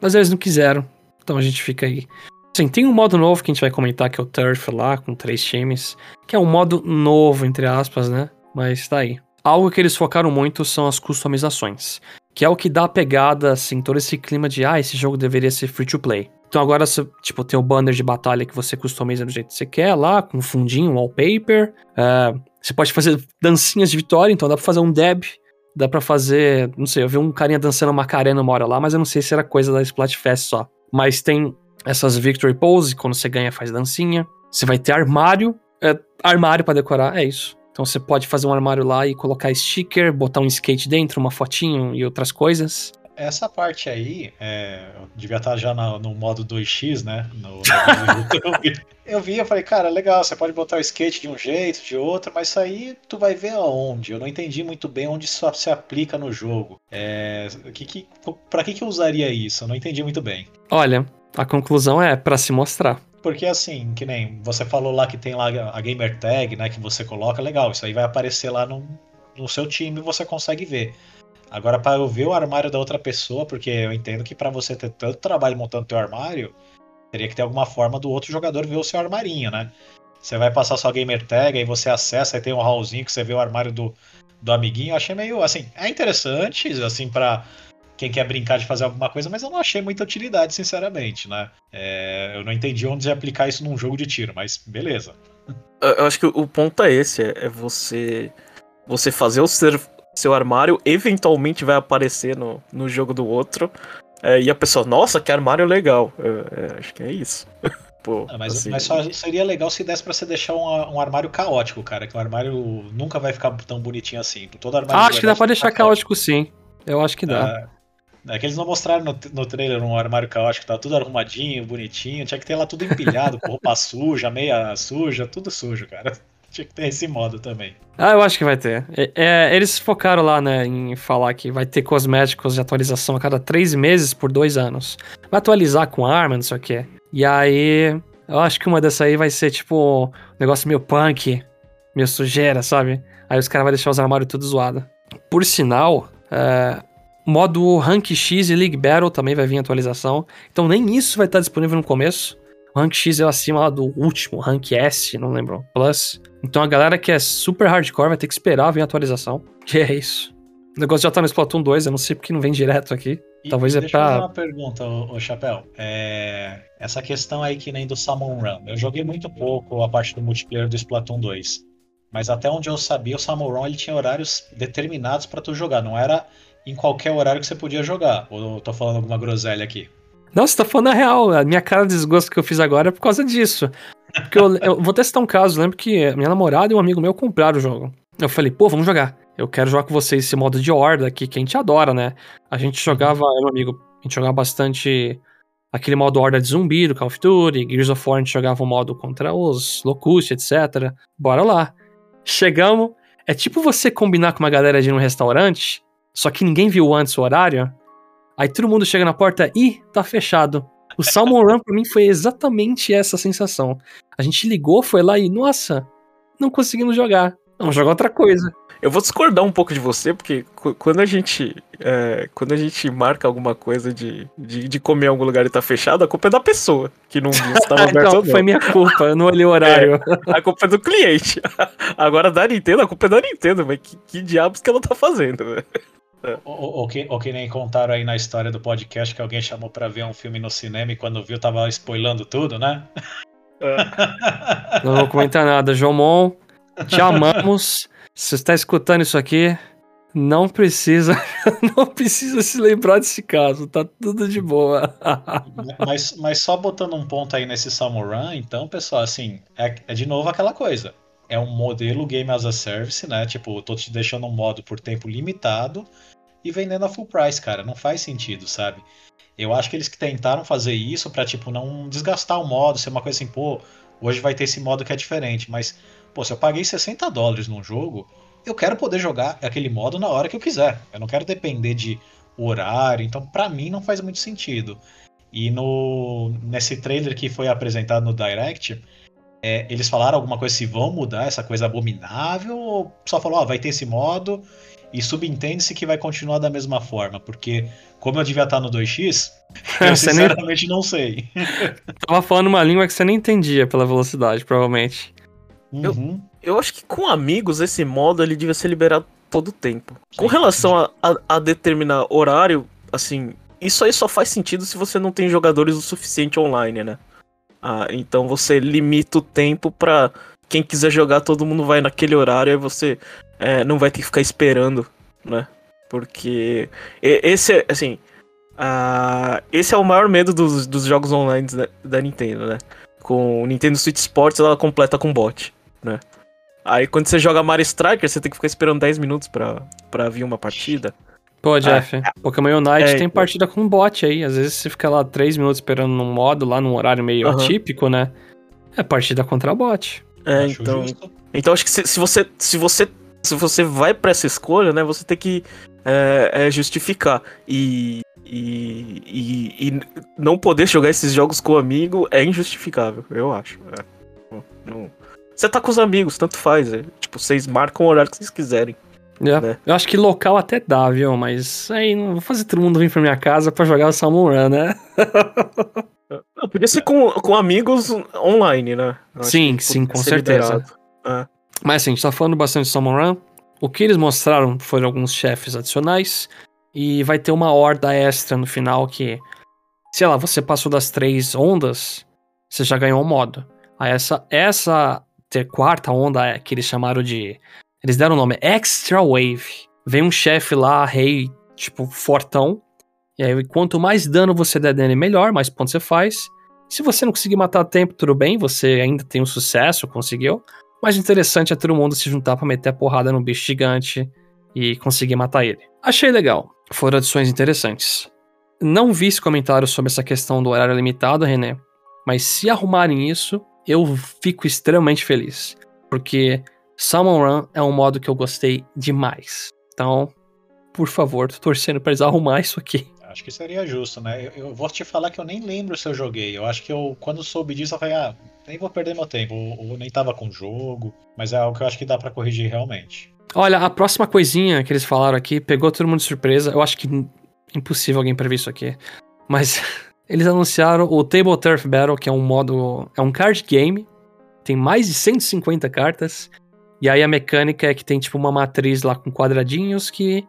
Mas eles não quiseram. Então a gente fica aí. Sim, tem um modo novo que a gente vai comentar, que é o Turf lá, com três times. Que é um modo novo, entre aspas, né? Mas tá aí. Algo que eles focaram muito são as customizações. Que é o que dá a pegada, assim, todo esse clima de, ah, esse jogo deveria ser free to play. Então agora tipo, tem o banner de batalha que você customiza do jeito que você quer lá, com fundinho, wallpaper. Uh, você pode fazer dancinhas de vitória, então dá pra fazer um deb Dá pra fazer, não sei, eu vi um carinha dançando Macarena uma hora lá, mas eu não sei se era coisa da Splatfest só. Mas tem essas Victory Pose, quando você ganha faz dancinha. Você vai ter armário, é, armário para decorar, é isso. Então você pode fazer um armário lá e colocar sticker, botar um skate dentro, uma fotinho e outras coisas. Essa parte aí, é, devia estar já no, no modo 2x, né? No, no YouTube. eu vi, eu falei, cara, legal, você pode botar o skate de um jeito, de outro, mas isso aí tu vai ver aonde. Eu não entendi muito bem onde isso se aplica no jogo. É, que, que, pra que, que eu usaria isso? Eu não entendi muito bem. Olha, a conclusão é para se mostrar. Porque assim, que nem você falou lá que tem lá a gamer tag, né, que você coloca, legal, isso aí vai aparecer lá no, no seu time e você consegue ver. Agora, para eu ver o armário da outra pessoa, porque eu entendo que para você ter tanto trabalho montando teu armário, teria que ter alguma forma do outro jogador ver o seu armarinho, né? Você vai passar sua gamer tag, aí você acessa, aí tem um hallzinho que você vê o armário do, do amiguinho. Eu achei meio, assim, é interessante, assim, para quem quer brincar de fazer alguma coisa, mas eu não achei muita utilidade, sinceramente, né? É, eu não entendi onde aplicar isso num jogo de tiro, mas beleza. Eu acho que o ponto é esse, é você você fazer o ser seu armário eventualmente vai aparecer no, no jogo do outro. É, e a pessoa, nossa, que armário legal. É, é, acho que é isso. Pô, ah, mas, assim... mas só seria legal se desse pra você deixar um, um, armário caótico, cara. Que o armário nunca vai ficar tão bonitinho assim. Todo armário ah, acho que dá pra deixar caótico, sim. Eu acho que dá. É, é que eles não mostraram no, no trailer um armário caótico, tá tudo arrumadinho, bonitinho. Tinha que ter lá tudo empilhado, com roupa suja, meia suja, tudo sujo, cara. Tinha que ter esse modo também. Ah, eu acho que vai ter. É, é, eles focaram lá, né, em falar que vai ter cosméticos de atualização a cada três meses por dois anos. Vai atualizar com arma, não sei o quê. E aí, eu acho que uma dessas aí vai ser tipo um negócio meio punk, meio sujeira, sabe? Aí os caras vão deixar os armários tudo zoado. Por sinal, é, modo Rank X e League Battle também vai vir atualização. Então nem isso vai estar disponível no começo. Rank X é acima lá do último, rank S, não lembro, Plus. Então a galera que é super hardcore vai ter que esperar vir a atualização. Que é isso. O negócio já tá no Splatoon 2, eu não sei porque não vem direto aqui. E, Talvez é pra. Deixa eu fazer uma pergunta, ô, Chapéu. É... Essa questão aí que nem do Salmon Run. Eu joguei muito pouco a parte do multiplayer do Splatoon 2. Mas até onde eu sabia, o Salmon Run ele tinha horários determinados para tu jogar. Não era em qualquer horário que você podia jogar. Ou eu tô falando alguma groselha aqui? Você tá falando a real. A minha cara de desgosto que eu fiz agora é por causa disso. Porque eu, eu vou testar um caso. Eu lembro que minha namorada e um amigo meu compraram o jogo. Eu falei, pô, vamos jogar. Eu quero jogar com vocês esse modo de horda aqui, que a gente adora, né? A gente jogava, meu amigo, a gente jogava bastante aquele modo horda de zumbi do Call of Duty, Gears of War a gente jogava o modo contra os Locust, etc. Bora lá. Chegamos, é tipo você combinar com uma galera de ir num restaurante, só que ninguém viu antes o horário, Aí todo mundo chega na porta e tá fechado. O Salmon Run pra mim foi exatamente essa sensação. A gente ligou, foi lá e, nossa, não conseguimos jogar. Vamos jogar outra coisa. Eu vou discordar um pouco de você, porque quando a gente é, quando a gente marca alguma coisa de, de, de, comer em algum lugar e tá fechado, a culpa é da pessoa que não viu se tava aberto então, não. foi minha culpa, eu não olhei o horário. É, a culpa é do cliente. Agora da Nintendo, a culpa é da Nintendo, mas que, que diabos que ela tá fazendo, velho? É. Ou, ou, que, ou que nem contaram aí na história do podcast que alguém chamou para ver um filme no cinema e quando viu tava spoilando tudo, né? É. Não vou comentar nada. Jomon, te amamos. Se você está escutando isso aqui, não precisa, não precisa se lembrar desse caso, tá tudo de boa. mas, mas só botando um ponto aí nesse Samurai, então, pessoal, assim, é, é de novo aquela coisa é um modelo Game as a Service, né? Tipo, tô te deixando um modo por tempo limitado e vendendo a full price, cara. Não faz sentido, sabe? Eu acho que eles que tentaram fazer isso para tipo, não desgastar o modo, ser uma coisa assim, pô, hoje vai ter esse modo que é diferente, mas, pô, se eu paguei 60 dólares num jogo, eu quero poder jogar aquele modo na hora que eu quiser. Eu não quero depender de horário, então para mim não faz muito sentido. E no nesse trailer que foi apresentado no Direct, é, eles falaram alguma coisa se vão mudar essa coisa abominável ou só falou, ó, vai ter esse modo e subentende-se que vai continuar da mesma forma? Porque, como eu devia estar no 2x, eu sinceramente nem... não sei. Tava falando uma língua que você nem entendia pela velocidade, provavelmente. Uhum. Eu, eu acho que com amigos esse modo ele devia ser liberado todo o tempo. Com relação a, a, a determinar horário, assim, isso aí só faz sentido se você não tem jogadores o suficiente online, né? Ah, então você limita o tempo pra quem quiser jogar, todo mundo vai naquele horário, aí você é, não vai ter que ficar esperando, né? Porque esse, assim, ah, esse é o maior medo dos, dos jogos online da, da Nintendo, né? Com o Nintendo Switch Sports, ela completa com bot, né? Aí quando você joga Mario Striker, você tem que ficar esperando 10 minutos pra, pra vir uma partida. Pô, Jeff, Pokémon Unite É, tem então. partida com bot aí. Às vezes você fica lá 3 minutos esperando num modo, lá num horário meio Aham. atípico, né? É partida contra bot. É, Acho então. justo. Então acho que se, se você se você se você vai pra essa escolha, né, você tem que é, é, justificar e, e, e, e não poder jogar esses jogos com o amigo é injustificável, eu acho. É. Não- não- Você tá com os amigos, tanto faz. é. Tipo, vocês marcam o horário que vocês quiserem. É. Né? Eu acho que local até dá, viu? Mas aí não vou fazer todo mundo vir pra minha casa pra jogar o Salmon Run, né? Não, podia ser com, com amigos online, né? Acho Sim, que sim, com certeza. liberado. Mas assim, a gente tá falando bastante de Salmon Run. O que eles mostraram foram alguns chefes adicionais. E vai ter uma horda extra no final que, sei lá, você passou das três ondas, você já ganhou um modo. Aí essa, essa ter quarta onda é que eles chamaram de. Eles deram o nome Extra Wave. Vem um chefe lá, rei, tipo, fortão. E aí, quanto mais dano você der nele, melhor, mais pontos você faz. Se você não conseguir matar a tempo, tudo bem, você ainda tem um sucesso, conseguiu. Mas o interessante é todo mundo se juntar pra meter a porrada no bicho gigante e conseguir matar ele. Achei legal. Foram adições interessantes. Não vi esse comentário sobre essa questão do horário limitado, René. Mas se arrumarem isso, eu fico extremamente feliz. Porque Salmon Run é um modo que eu gostei demais. Então, por favor, tô torcendo pra eles arrumar isso aqui. Acho que seria justo, né? Eu, eu vou te falar que eu nem lembro se eu joguei. Eu acho que eu, quando soube disso, eu falei, ah, nem vou perder meu tempo. Ou, nem tava com o jogo. Mas é algo que eu acho que dá pra corrigir realmente. Olha, a próxima coisinha que eles falaram aqui pegou todo mundo de surpresa. Eu acho que impossível alguém prever isso aqui. Mas eles anunciaram o Table Turf Battle, que é um modo. É um card game. Tem mais de 150 cartas. E aí a mecânica é que tem tipo uma matriz lá com quadradinhos que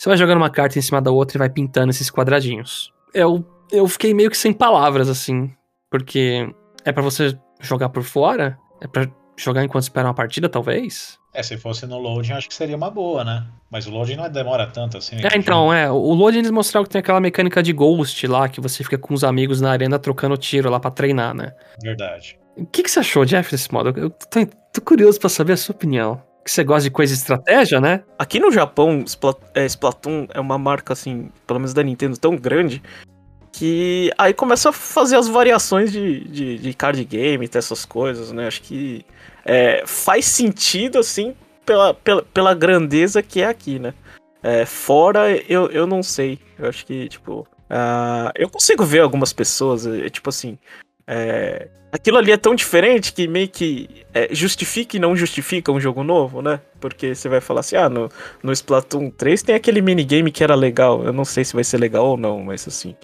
você vai jogando uma carta em cima da outra e vai pintando esses quadradinhos. Eu, eu fiquei meio que sem palavras, assim. Porque é pra você jogar por fora? É pra jogar enquanto espera uma partida, talvez? É, se fosse no loading, acho que seria uma boa, né? Mas o loading não demora tanto assim. É, então, é. O Load eles mostraram que tem aquela mecânica de Ghost lá, que você fica com os amigos na arena trocando tiro lá pra treinar, né? Verdade. O que, que você achou, Jeff, desse modo? Eu tô, tô curioso pra saber a sua opinião. Que você gosta de coisa de estratégia, né? Aqui no Japão, é, Splatoon é uma marca, assim, pelo menos da Nintendo, tão grande que aí começa a fazer as variações de, de, de card game, essas coisas, né? Acho que é, faz sentido, assim, pela, pela, pela grandeza que é aqui, né? É, fora, eu, eu não sei. Eu acho que, tipo. ah, eu consigo ver algumas pessoas, é, tipo assim. É, aquilo ali é tão diferente que meio que é, justifica e não justifica um jogo novo, né? Porque você vai falar assim, ah, no, no Splatoon 3 tem aquele minigame que era legal. Eu não sei se vai ser legal ou não, mas assim.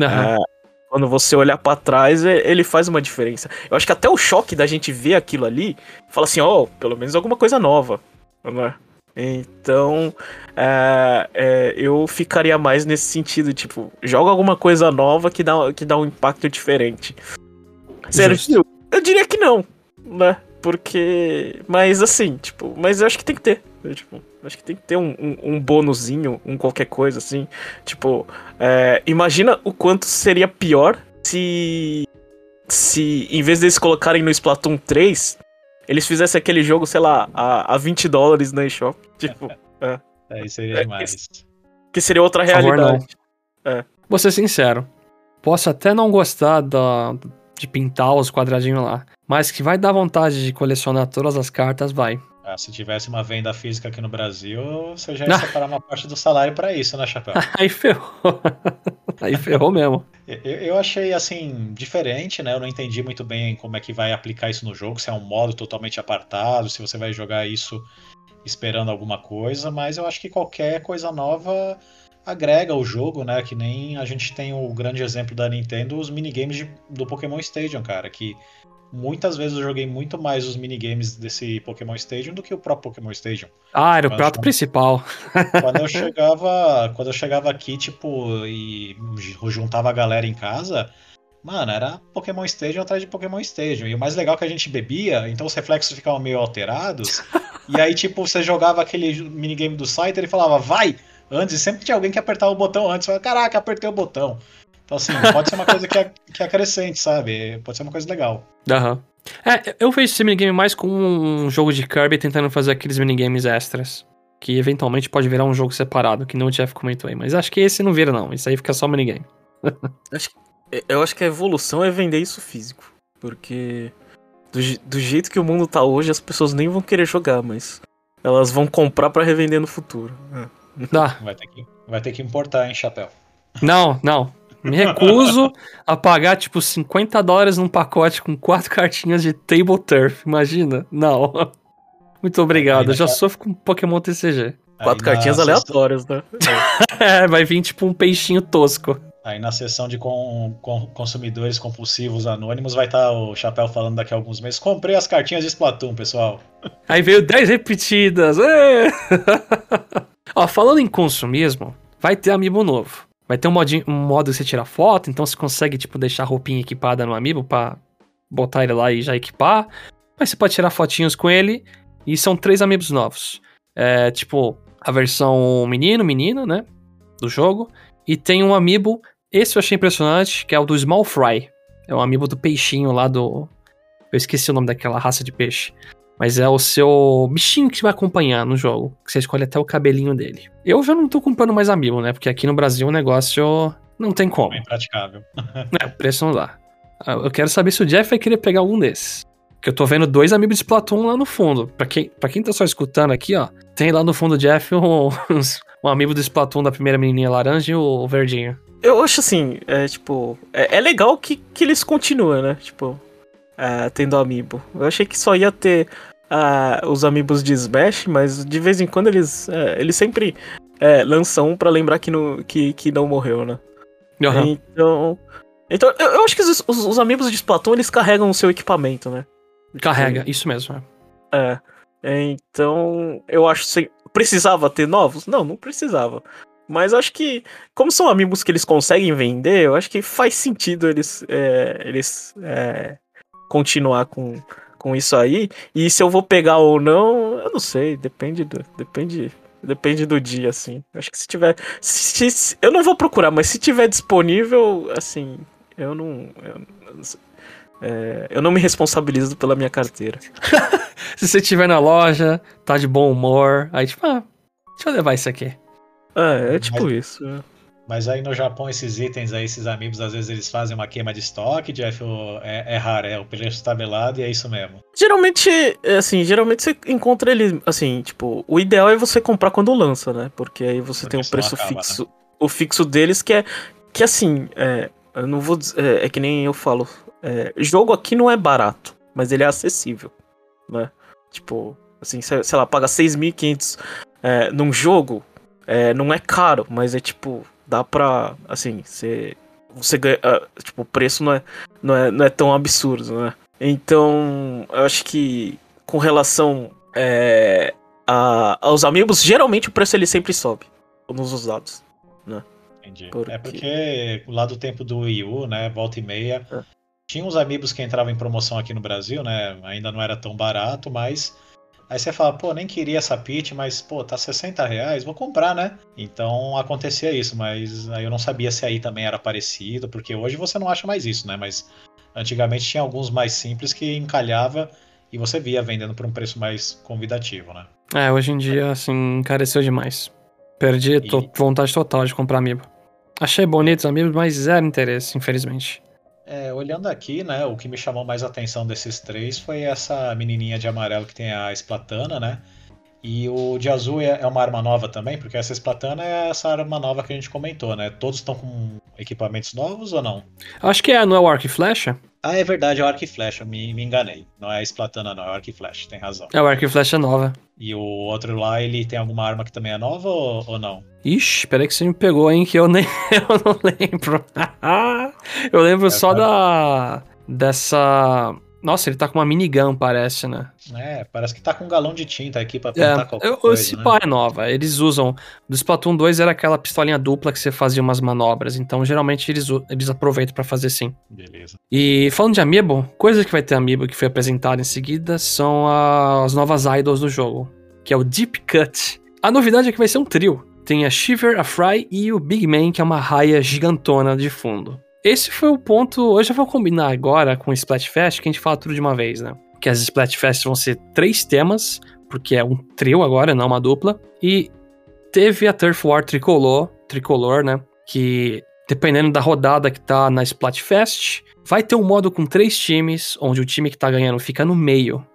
Aham. ah, quando você olhar pra trás, é- ele faz uma diferença. Eu acho que até o choque da gente ver aquilo ali, fala assim, ó, pelo menos alguma coisa nova, né? Então, é, é, eu ficaria mais nesse sentido, tipo, joga alguma coisa nova que dá, que dá um impacto diferente. Sério, Justo. eu, diria que não, né? Porque. Mas assim, tipo, mas eu acho que tem que ter. eu, tipo, acho que tem que ter um, um, um bônusinho, um qualquer coisa, assim. Tipo, é, imagina o quanto seria pior se. Se em vez deles colocarem no Splatoon 3, eles fizessem aquele jogo, sei lá, a, a 20 dólares na eShop. Tipo, Aí seria É, demais. que seria outra Por favor, realidade. Vou ser sincero. Posso até não gostar da, de pintar os quadradinhos lá. Mas que vai dar vontade de colecionar todas as cartas, vai. Ah, se tivesse uma venda física aqui no Brasil, você já ia separar uma parte do salário pra isso, né, Chapéu? Aí ferrou. Aí ferrou mesmo. Eu, eu achei assim diferente, né? Eu não entendi muito bem como é que vai aplicar isso no jogo, se é um modo totalmente apartado, se você vai jogar isso esperando alguma coisa, mas eu acho que qualquer coisa nova agrega o jogo, né? Que nem a gente tem o grande exemplo da Nintendo, os minigames de- do Pokémon Stadium, cara, que muitas vezes eu joguei muito mais os minigames desse Pokémon Stadium do que o próprio Pokémon Stadium. Ah, era o prato principal. Quando eu chegava, quando eu chegava aqui, tipo, e juntava a galera em casa, mano, era Pokémon Stadium atrás de Pokémon Stadium. E o mais legal é que a gente bebia, então os reflexos ficavam meio alterados. e aí, tipo, você jogava aquele minigame do site, ele falava, vai, antes e sempre tinha alguém que apertava o botão antes. Fala, Caraca, apertei o botão. Então, assim, pode ser uma coisa que, que acrescente, sabe? Pode ser uma coisa legal. Aham. É, eu vejo esse minigame mais como um jogo de Kirby tentando fazer aqueles minigames extras. Que eventualmente pode virar um jogo separado, que não o Jeff comentou aí. Mas acho que esse não vira, não. Isso aí fica só minigame. Acho que- eu acho que a evolução é vender isso físico. Porque do, do jeito que o mundo tá hoje, as pessoas nem vão querer jogar, mas elas vão comprar pra revender no futuro. É. Dá. Vai ter que, vai ter que importar, hein, chapéu. Não, não. Me recuso a pagar, tipo, 50 dólares num pacote com quatro cartinhas de Table Turf. Imagina? Não. Muito obrigado. Eu já sofro com Pokémon TCG. Quatro cartinhas sessão- aleatórias, né? É, vai vir tipo um peixinho tosco. Aí na sessão de com- com- consumidores compulsivos anônimos vai estar o Chapéu falando daqui a alguns meses. Comprei as cartinhas de Splatoon, pessoal. Aí veio 10 repetidas. ê! Ó, falando em consumismo, vai ter amiibo novo. Vai ter um, modinho, um modo que você tira foto, então você consegue, tipo, deixar a roupinha equipada no amiibo pra botar ele lá e já equipar. Mas você pode tirar fotinhos com ele. E são três amigos novos. É, tipo, a versão menino, menino, né? Do jogo. E tem um amiibo, esse eu achei impressionante, que é o do Small Fry. É um amiibo do peixinho lá do... Eu esqueci o nome daquela raça de peixe. Mas é o seu bichinho que vai acompanhar no jogo. Que você escolhe até o cabelinho dele. Eu já não tô comprando mais amiibo, né? Porque aqui no Brasil o negócio não tem como. É impraticável. É, o preço não dá. Ah, Eu quero saber se o Jeff vai querer pegar algum desses. Que eu tô vendo dois amigos de Splatoon lá no fundo. Pra quem, pra quem tá só escutando aqui, ó, tem lá no fundo do Jeff um, um amigo do Splatoon da primeira menininha laranja e o verdinho. Eu acho assim, é tipo. É, é legal que, que eles continuam, né? Tipo, é, tendo amiibo. Eu achei que só ia ter ah, os amigos de Smash, mas de vez em quando eles. é, eles sempre lançam um pra lembrar que, no, que, que não morreu, né? Aham. Então. Então, eu, eu acho que os, os, os amigos de Splatoon eles carregam o seu equipamento, né? Carrega, isso mesmo. é. Então, eu acho que precisava ter novos? Não, não precisava. Mas acho que, como são amigos que eles conseguem vender, eu acho que faz sentido eles, é, eles é, continuar com, com isso aí. E se eu vou pegar ou não, eu não sei. Depende do, depende, depende do dia, assim. Acho que se tiver, se- se- eu não vou procurar, mas se tiver disponível, assim, eu não, eu, é, eu não me responsabilizo pela minha carteira. Se você estiver na loja, tá de bom humor, aí tipo, ah, deixa eu levar isso aqui. É, é tipo Mas- isso. é. Mas aí no Japão, esses itens aí, esses amigos, às vezes eles fazem uma queima de estoque, Jeff, é, é raro, é, o preço tá tabelado e é isso mesmo. Geralmente, é assim, geralmente você encontra ele, assim, tipo, o ideal é você comprar quando lança, né? Porque aí você tem o senão preço acaba, fixo, o fixo deles que é, que assim, é, eu não vou dizer, é, é que nem eu falo, é, jogo aqui não é barato, mas ele é acessível, né? Tipo, assim, sei, sei lá, paga 6.500 é, num jogo, é, não é caro, mas é tipo, dá pra, assim, você, você ganha, ah, tipo, o preço não é, não é, não é tão absurdo, né? Então, eu acho que com relação é, a- aos amigos, geralmente o preço ele sempre sobe nos usados. Entendi. Por É quê? porque lá do tempo do Wii U, né, volta e meia, É. tinha uns amigos que entravam em promoção aqui no Brasil, né, ainda não era tão barato, mas aí você fala, pô, nem queria essa Peach, mas, pô, tá 60 reais, vou comprar, né? Então acontecia isso, mas aí eu não sabia se aí também era parecido, porque hoje você não acha mais isso, né, mas antigamente tinha alguns mais simples que encalhava e você via vendendo por um preço mais convidativo, né? É, hoje em dia, assim, encareceu demais. Perdi to- E- vontade total de comprar amiibo. Achei bonitos os amigos, mas zero interesse, infelizmente. É, olhando aqui, né, o que me chamou mais a atenção desses três foi essa menininha de amarelo que tem a esplatana, né? E o de azul é é uma arma nova também, porque essa esplatana é essa arma nova que a gente comentou, né? Todos estão com equipamentos novos ou não? Acho que é, não é o e flecha? Ah, é verdade, é o arco e flecha, me, me enganei. Não é a esplatana, não, é o arco e flecha, tem razão. É o arco e flecha nova. E o outro lá, ele tem alguma arma que também é nova ou, ou não? Ixi, peraí que você me pegou, hein, que eu nem eu não lembro. eu lembro só da dessa Nossa, ele tá com uma minigun, parece, né? É, parece que tá com um galão de tinta aqui pra É, pintar qualquer eu, coisa, esse né? pá é nova. Eles usam. Do Splatoon 2 era aquela pistolinha dupla que você fazia umas manobras. Então, geralmente, eles, eles aproveitam pra fazer sim. Beleza. E falando de Amiibo, coisa que vai ter Amiibo que foi apresentada em seguida são as novas idols do jogo, que é o Deep Cut. A novidade é que vai ser um trio. tem a Shiver, a Fry e o Big Man, que é uma raia gigantona de fundo. Esse foi o ponto. Eu já vou combinar agora com o Splatfest, que a gente fala tudo de uma vez, né? Que as Splatfests vão ser três temas, porque é um trio agora, não uma dupla. E teve a Turf War Tricolor, tricolor, né? Que dependendo da rodada que tá na Splatfest, vai ter um modo com três times, onde o time que tá ganhando fica no meio.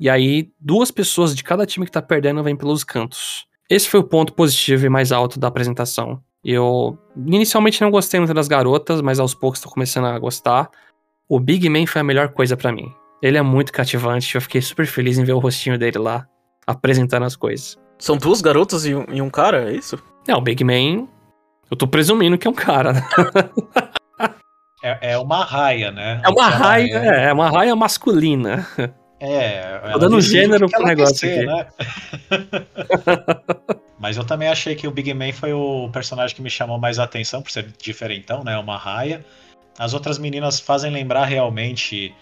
E aí, duas pessoas de cada time que tá perdendo vêm pelos cantos. Esse foi o ponto positivo e mais alto da apresentação. Eu inicialmente não gostei muito das garotas, mas aos poucos estou começando a gostar. O Big Man foi a melhor coisa para mim. Ele é muito cativante, eu fiquei super feliz em ver o rostinho dele lá, apresentando as coisas. São duas garotas e um, e um cara, é isso? É, o Big Man. Eu tô presumindo que é um cara. é, é uma raia, né? É uma raia, é, é uma raia masculina. É, tô dando gênero pro negócio ser, aqui. Né? Mas eu também achei que o Big Man foi o personagem que me chamou mais atenção, por ser diferentão, né? Uma raia. As outras meninas fazem lembrar realmente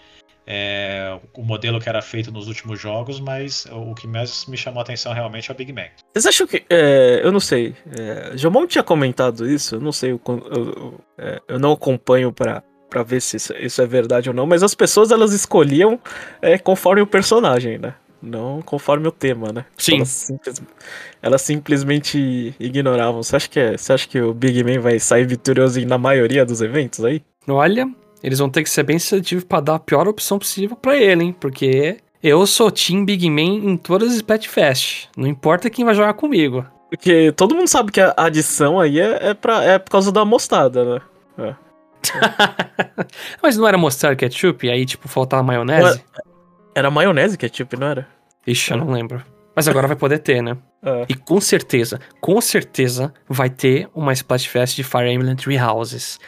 é, o modelo que era feito nos últimos jogos, mas o que mais me chamou atenção realmente é o Big Man. Vocês acham que. É, eu não sei. É, Jomon tinha comentado isso, eu não sei. Eu, eu, é, eu não acompanho para para ver se isso, isso, é verdade ou não, mas as pessoas elas escolhiam é, conforme o personagem, né? Não conforme o tema, né? Sim. Elas, simples, elas simplesmente ignoravam. Você acha, que é, você acha que o Big Man vai sair vitorioso na maioria dos eventos aí? Olha, eles vão ter que ser bem seletivos para dar a pior opção possível para ele, hein? Porque eu sou Team Big Man em todas as Splatfest. Não importa quem vai jogar comigo. Porque todo mundo sabe que a adição aí é, é, pra, é por causa da mostarda, né? É. Mas não era mostrar ketchup e aí, tipo, faltava maionese? Era maionese ketchup, não era? Ixi, eu não lembro. Mas agora vai poder ter, né? É. E com certeza, com certeza vai ter uma Splatfest de Fire Emblem Three Houses.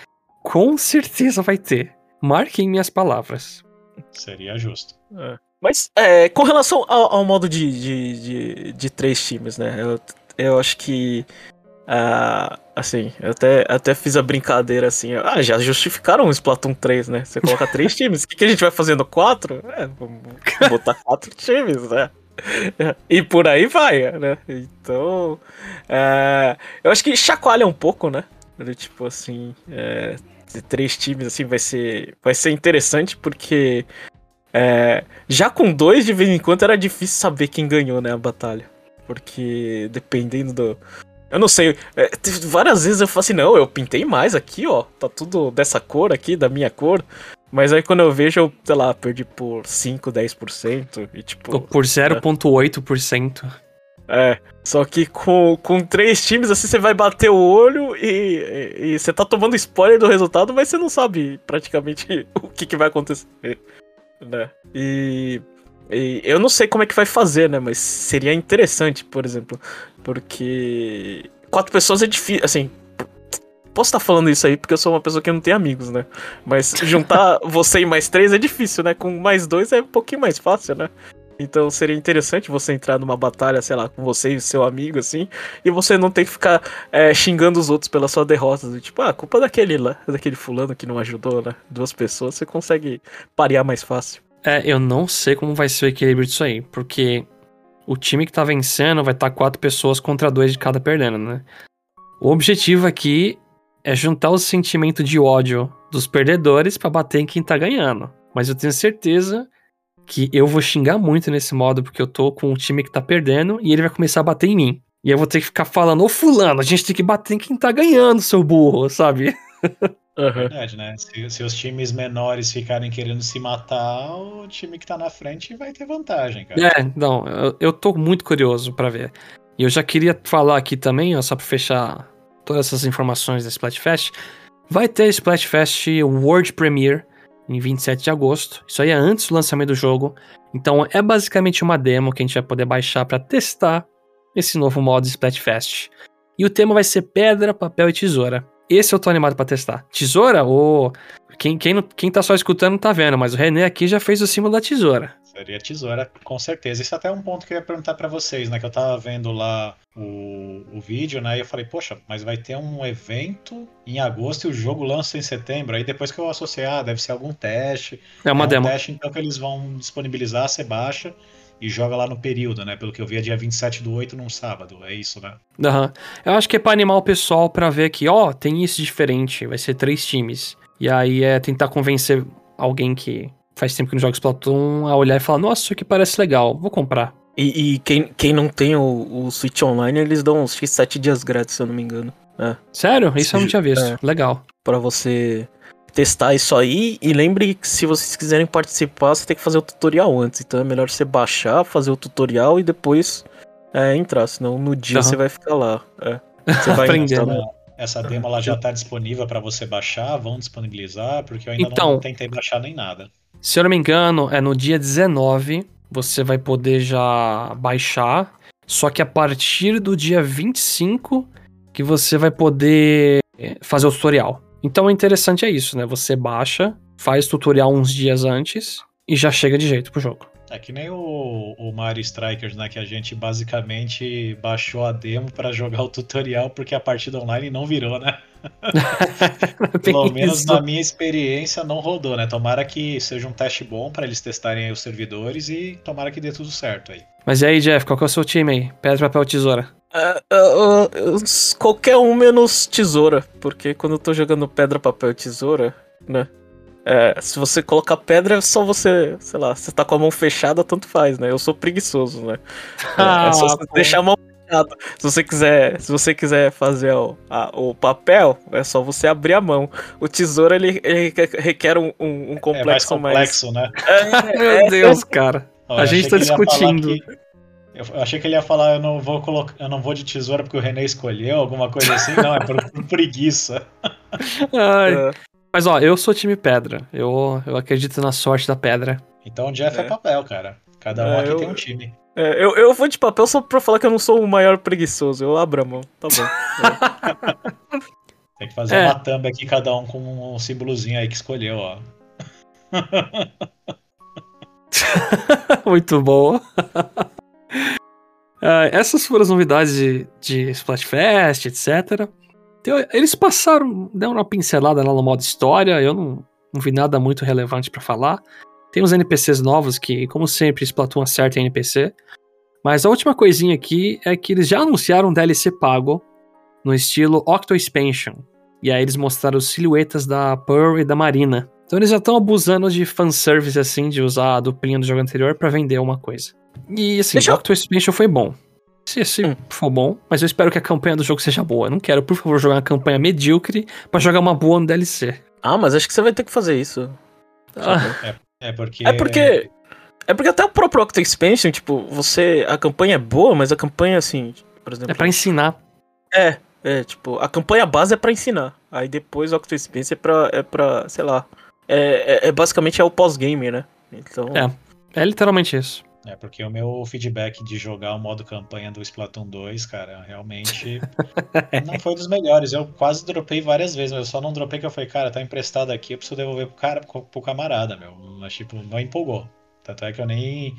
Com certeza vai ter. Marquem minhas palavras. Seria justo. É. Mas, é, com relação ao, ao modo de, de, de, de, três times, né? Eu, eu acho que ah, assim, eu até, até fiz a brincadeira assim. Ah, já justificaram o Splatoon 3, né? Você coloca três times. O que, que a gente vai fazendo? Quatro? É, vamos botar quatro times, né? E por aí vai, né? Então. É, eu acho que chacoalha um pouco, né? Tipo assim. É, três times assim vai ser, vai ser interessante porque. É, já com dois, de vez em quando, era difícil saber quem ganhou, né? A batalha. Porque dependendo do, eu não sei. É, várias vezes eu falo assim, não, eu pintei mais aqui, ó. Tá tudo dessa cor aqui, da minha cor. Mas aí quando eu vejo, eu, sei lá, perdi por 5, 10%. E tipo. Por 0,8%. É. Só que com, com três times, assim, você vai bater o olho e, e, e, você tá tomando spoiler do resultado, mas você não sabe praticamente o que, que vai acontecer. Né? E, e eu não sei como é que vai fazer, né? Mas seria interessante, por exemplo, porque quatro pessoas é difícil, assim. Posso estar falando isso aí porque eu sou uma pessoa que não tem amigos, né? Mas juntar você e mais três é difícil, né? Com mais dois é um pouquinho mais fácil, né? Então seria interessante você entrar numa batalha, sei lá, com você e seu amigo, assim, e você não ter que ficar é, xingando os outros pela sua derrota. Tipo, ah, culpa daquele lá, daquele fulano que não ajudou, né? Duas pessoas, você consegue parear mais fácil. É, eu não sei como vai ser o equilíbrio disso aí, porque o time que tá vencendo vai estar tá quatro pessoas contra dois de cada perdendo, né? O objetivo aqui é juntar o sentimento de ódio dos perdedores para bater em quem tá ganhando. Mas eu tenho certeza que eu vou xingar muito nesse modo porque eu tô com o time que tá perdendo e ele vai começar a bater em mim. E eu vou ter que ficar falando, ô fulano, a gente tem que bater em quem tá ganhando, seu burro, sabe? Uhum. Verdade, né? Se, se, os times menores ficarem querendo se matar, o time que tá na frente vai ter vantagem, cara. É, não, eu, eu tô muito curioso para ver. E eu já queria falar aqui também, ó, só pra fechar todas essas informações da Splatfest. Vai ter Splatfest World Premiere em 27 de agosto. Isso aí é antes do lançamento do jogo. Então é basicamente uma demo que a gente vai poder baixar para testar esse novo modo Splatfest. E o tema vai ser pedra, papel e tesoura. Esse eu tô animado pra testar. Tesoura ou. Quem, quem, quem tá só escutando não tá vendo, mas o René aqui já fez o símbolo da tesoura. Seria tesoura, com certeza. Isso é até é um ponto que eu ia perguntar para vocês, né? Que eu tava vendo lá o, o vídeo, né? E eu falei, poxa, mas vai ter um evento em agosto e o jogo lança em setembro. Aí depois que eu associar, ah, deve ser algum teste. É uma é um demo. teste, então que eles vão disponibilizar, você baixa e joga lá no período, né? Pelo que eu vi, é dia 27 do 8 num sábado. É isso, né? Aham. Eu acho que é pra animar o pessoal pra ver que, ó, tem isso diferente. Vai ser três times. E aí é tentar convencer alguém que faz tempo que não joga Splatoon a olhar e falar, nossa, isso aqui parece legal, vou comprar. E, e quem, quem não tem o, o Switch Online, eles dão uns X7 dias grátis, se eu não me engano. É, Sério? Isso eu não tinha visto. É. Legal. Pra você testar isso aí. E lembre que se vocês quiserem participar, você tem que fazer o tutorial antes. Então é melhor você baixar, fazer o tutorial e depois é, entrar. Senão no dia Aham. você vai ficar lá. É. Você vai Aprendendo. entrar, né? Essa demo ela já tá disponível para você baixar, vão disponibilizar, porque eu ainda Então. não tentei baixar nem nada. Se eu não me engano, é no dia 19 você vai poder já baixar. Só que a partir do dia 25 que você vai poder eh, fazer o tutorial. Então o interessante é isso, né? Você baixa, faz tutorial uns dias antes e já chega de jeito pro jogo. É que nem o, o Mario Strikers, né? Que a gente basicamente baixou a demo para jogar o tutorial, porque a partida online não virou, né? Pelo menos isso. na minha experiência não rodou, né? Tomara que seja um teste bom para eles testarem aí os servidores e tomara que dê tudo certo aí. Mas e aí, Jeff, qual que é o seu time aí? Pedra, papel, tesoura. É, é, é, é, qualquer um menos tesoura. Porque quando eu tô jogando pedra, papel e tesoura, né? é, se você colocar pedra, é só você, sei lá, você tá com a mão fechada, tanto faz, né? Eu sou preguiçoso, né? É, é só você Ah, pô. deixar a mão fechada. Se você quiser, se você quiser fazer o, a- o papel, é só você abrir a mão. O tesouro ele, ele requer um, um- um É mais complexo mais. complexo, né? É, Meu Deus, cara. Ó, A gente tá discutindo. que- Eu achei que ele ia falar, eu não vou colocar, eu não vou de tesoura porque o René escolheu, alguma coisa assim. Não, é por, por preguiça. Ai. é. Mas ó, eu sou time pedra. Eu, eu acredito na sorte da pedra. Então o Jeff é, É. papel, cara. Cada um É, aqui eu- tem um time. É, eu, eu vou de papel só pra falar que eu não sou o maior preguiçoso. Eu abro a mão, tá bom. Tem que fazer É. uma thumb aqui, cada um com um símbolozinho aí que escolheu, ó. Muito boa. Ah, essas foram as novidades de, de Splatfest, etc. Então, eles passaram, deram uma pincelada lá no modo história. Eu não, não vi nada muito relevante pra falar. Tem uns NPCs novos que, como sempre, Splatoon acerta em NPC. Mas a última coisinha aqui é que eles já anunciaram um DLC pago no estilo Octo Expansion. E aí eles mostraram silhuetas da Pearl e da Marina. Então eles já estão abusando de fanservice, assim, de usar a duplinha do jogo anterior pra vender uma coisa. E assim, Deixa eu- Octo Expansion foi bom. Se, se Hum. for bom, mas eu espero que a campanha do jogo seja boa. Eu não quero, por favor, jogar uma campanha medíocre pra jogar uma boa no DLC. Ah, mas acho que você vai ter que fazer isso. Ah, É porque. É porque. É porque até o próprio Octo Expansion, tipo, você. A campanha é boa, mas a campanha, assim, por exemplo. é pra ensinar. É, é, tipo, a campanha base é pra ensinar. Aí depois o Octo Expansion é pra, é pra sei lá. É, é, é basicamente é o pós-game, né? Então. É. É literalmente isso. É porque o meu feedback de jogar o modo campanha do Splatoon 2, cara, realmente não foi dos melhores. Eu quase dropei várias vezes, mas eu só não dropei que eu falei, cara, tá emprestado aqui, eu preciso devolver pro, cara, pro camarada, meu. Mas, tipo, não empolgou. Tanto é que eu nem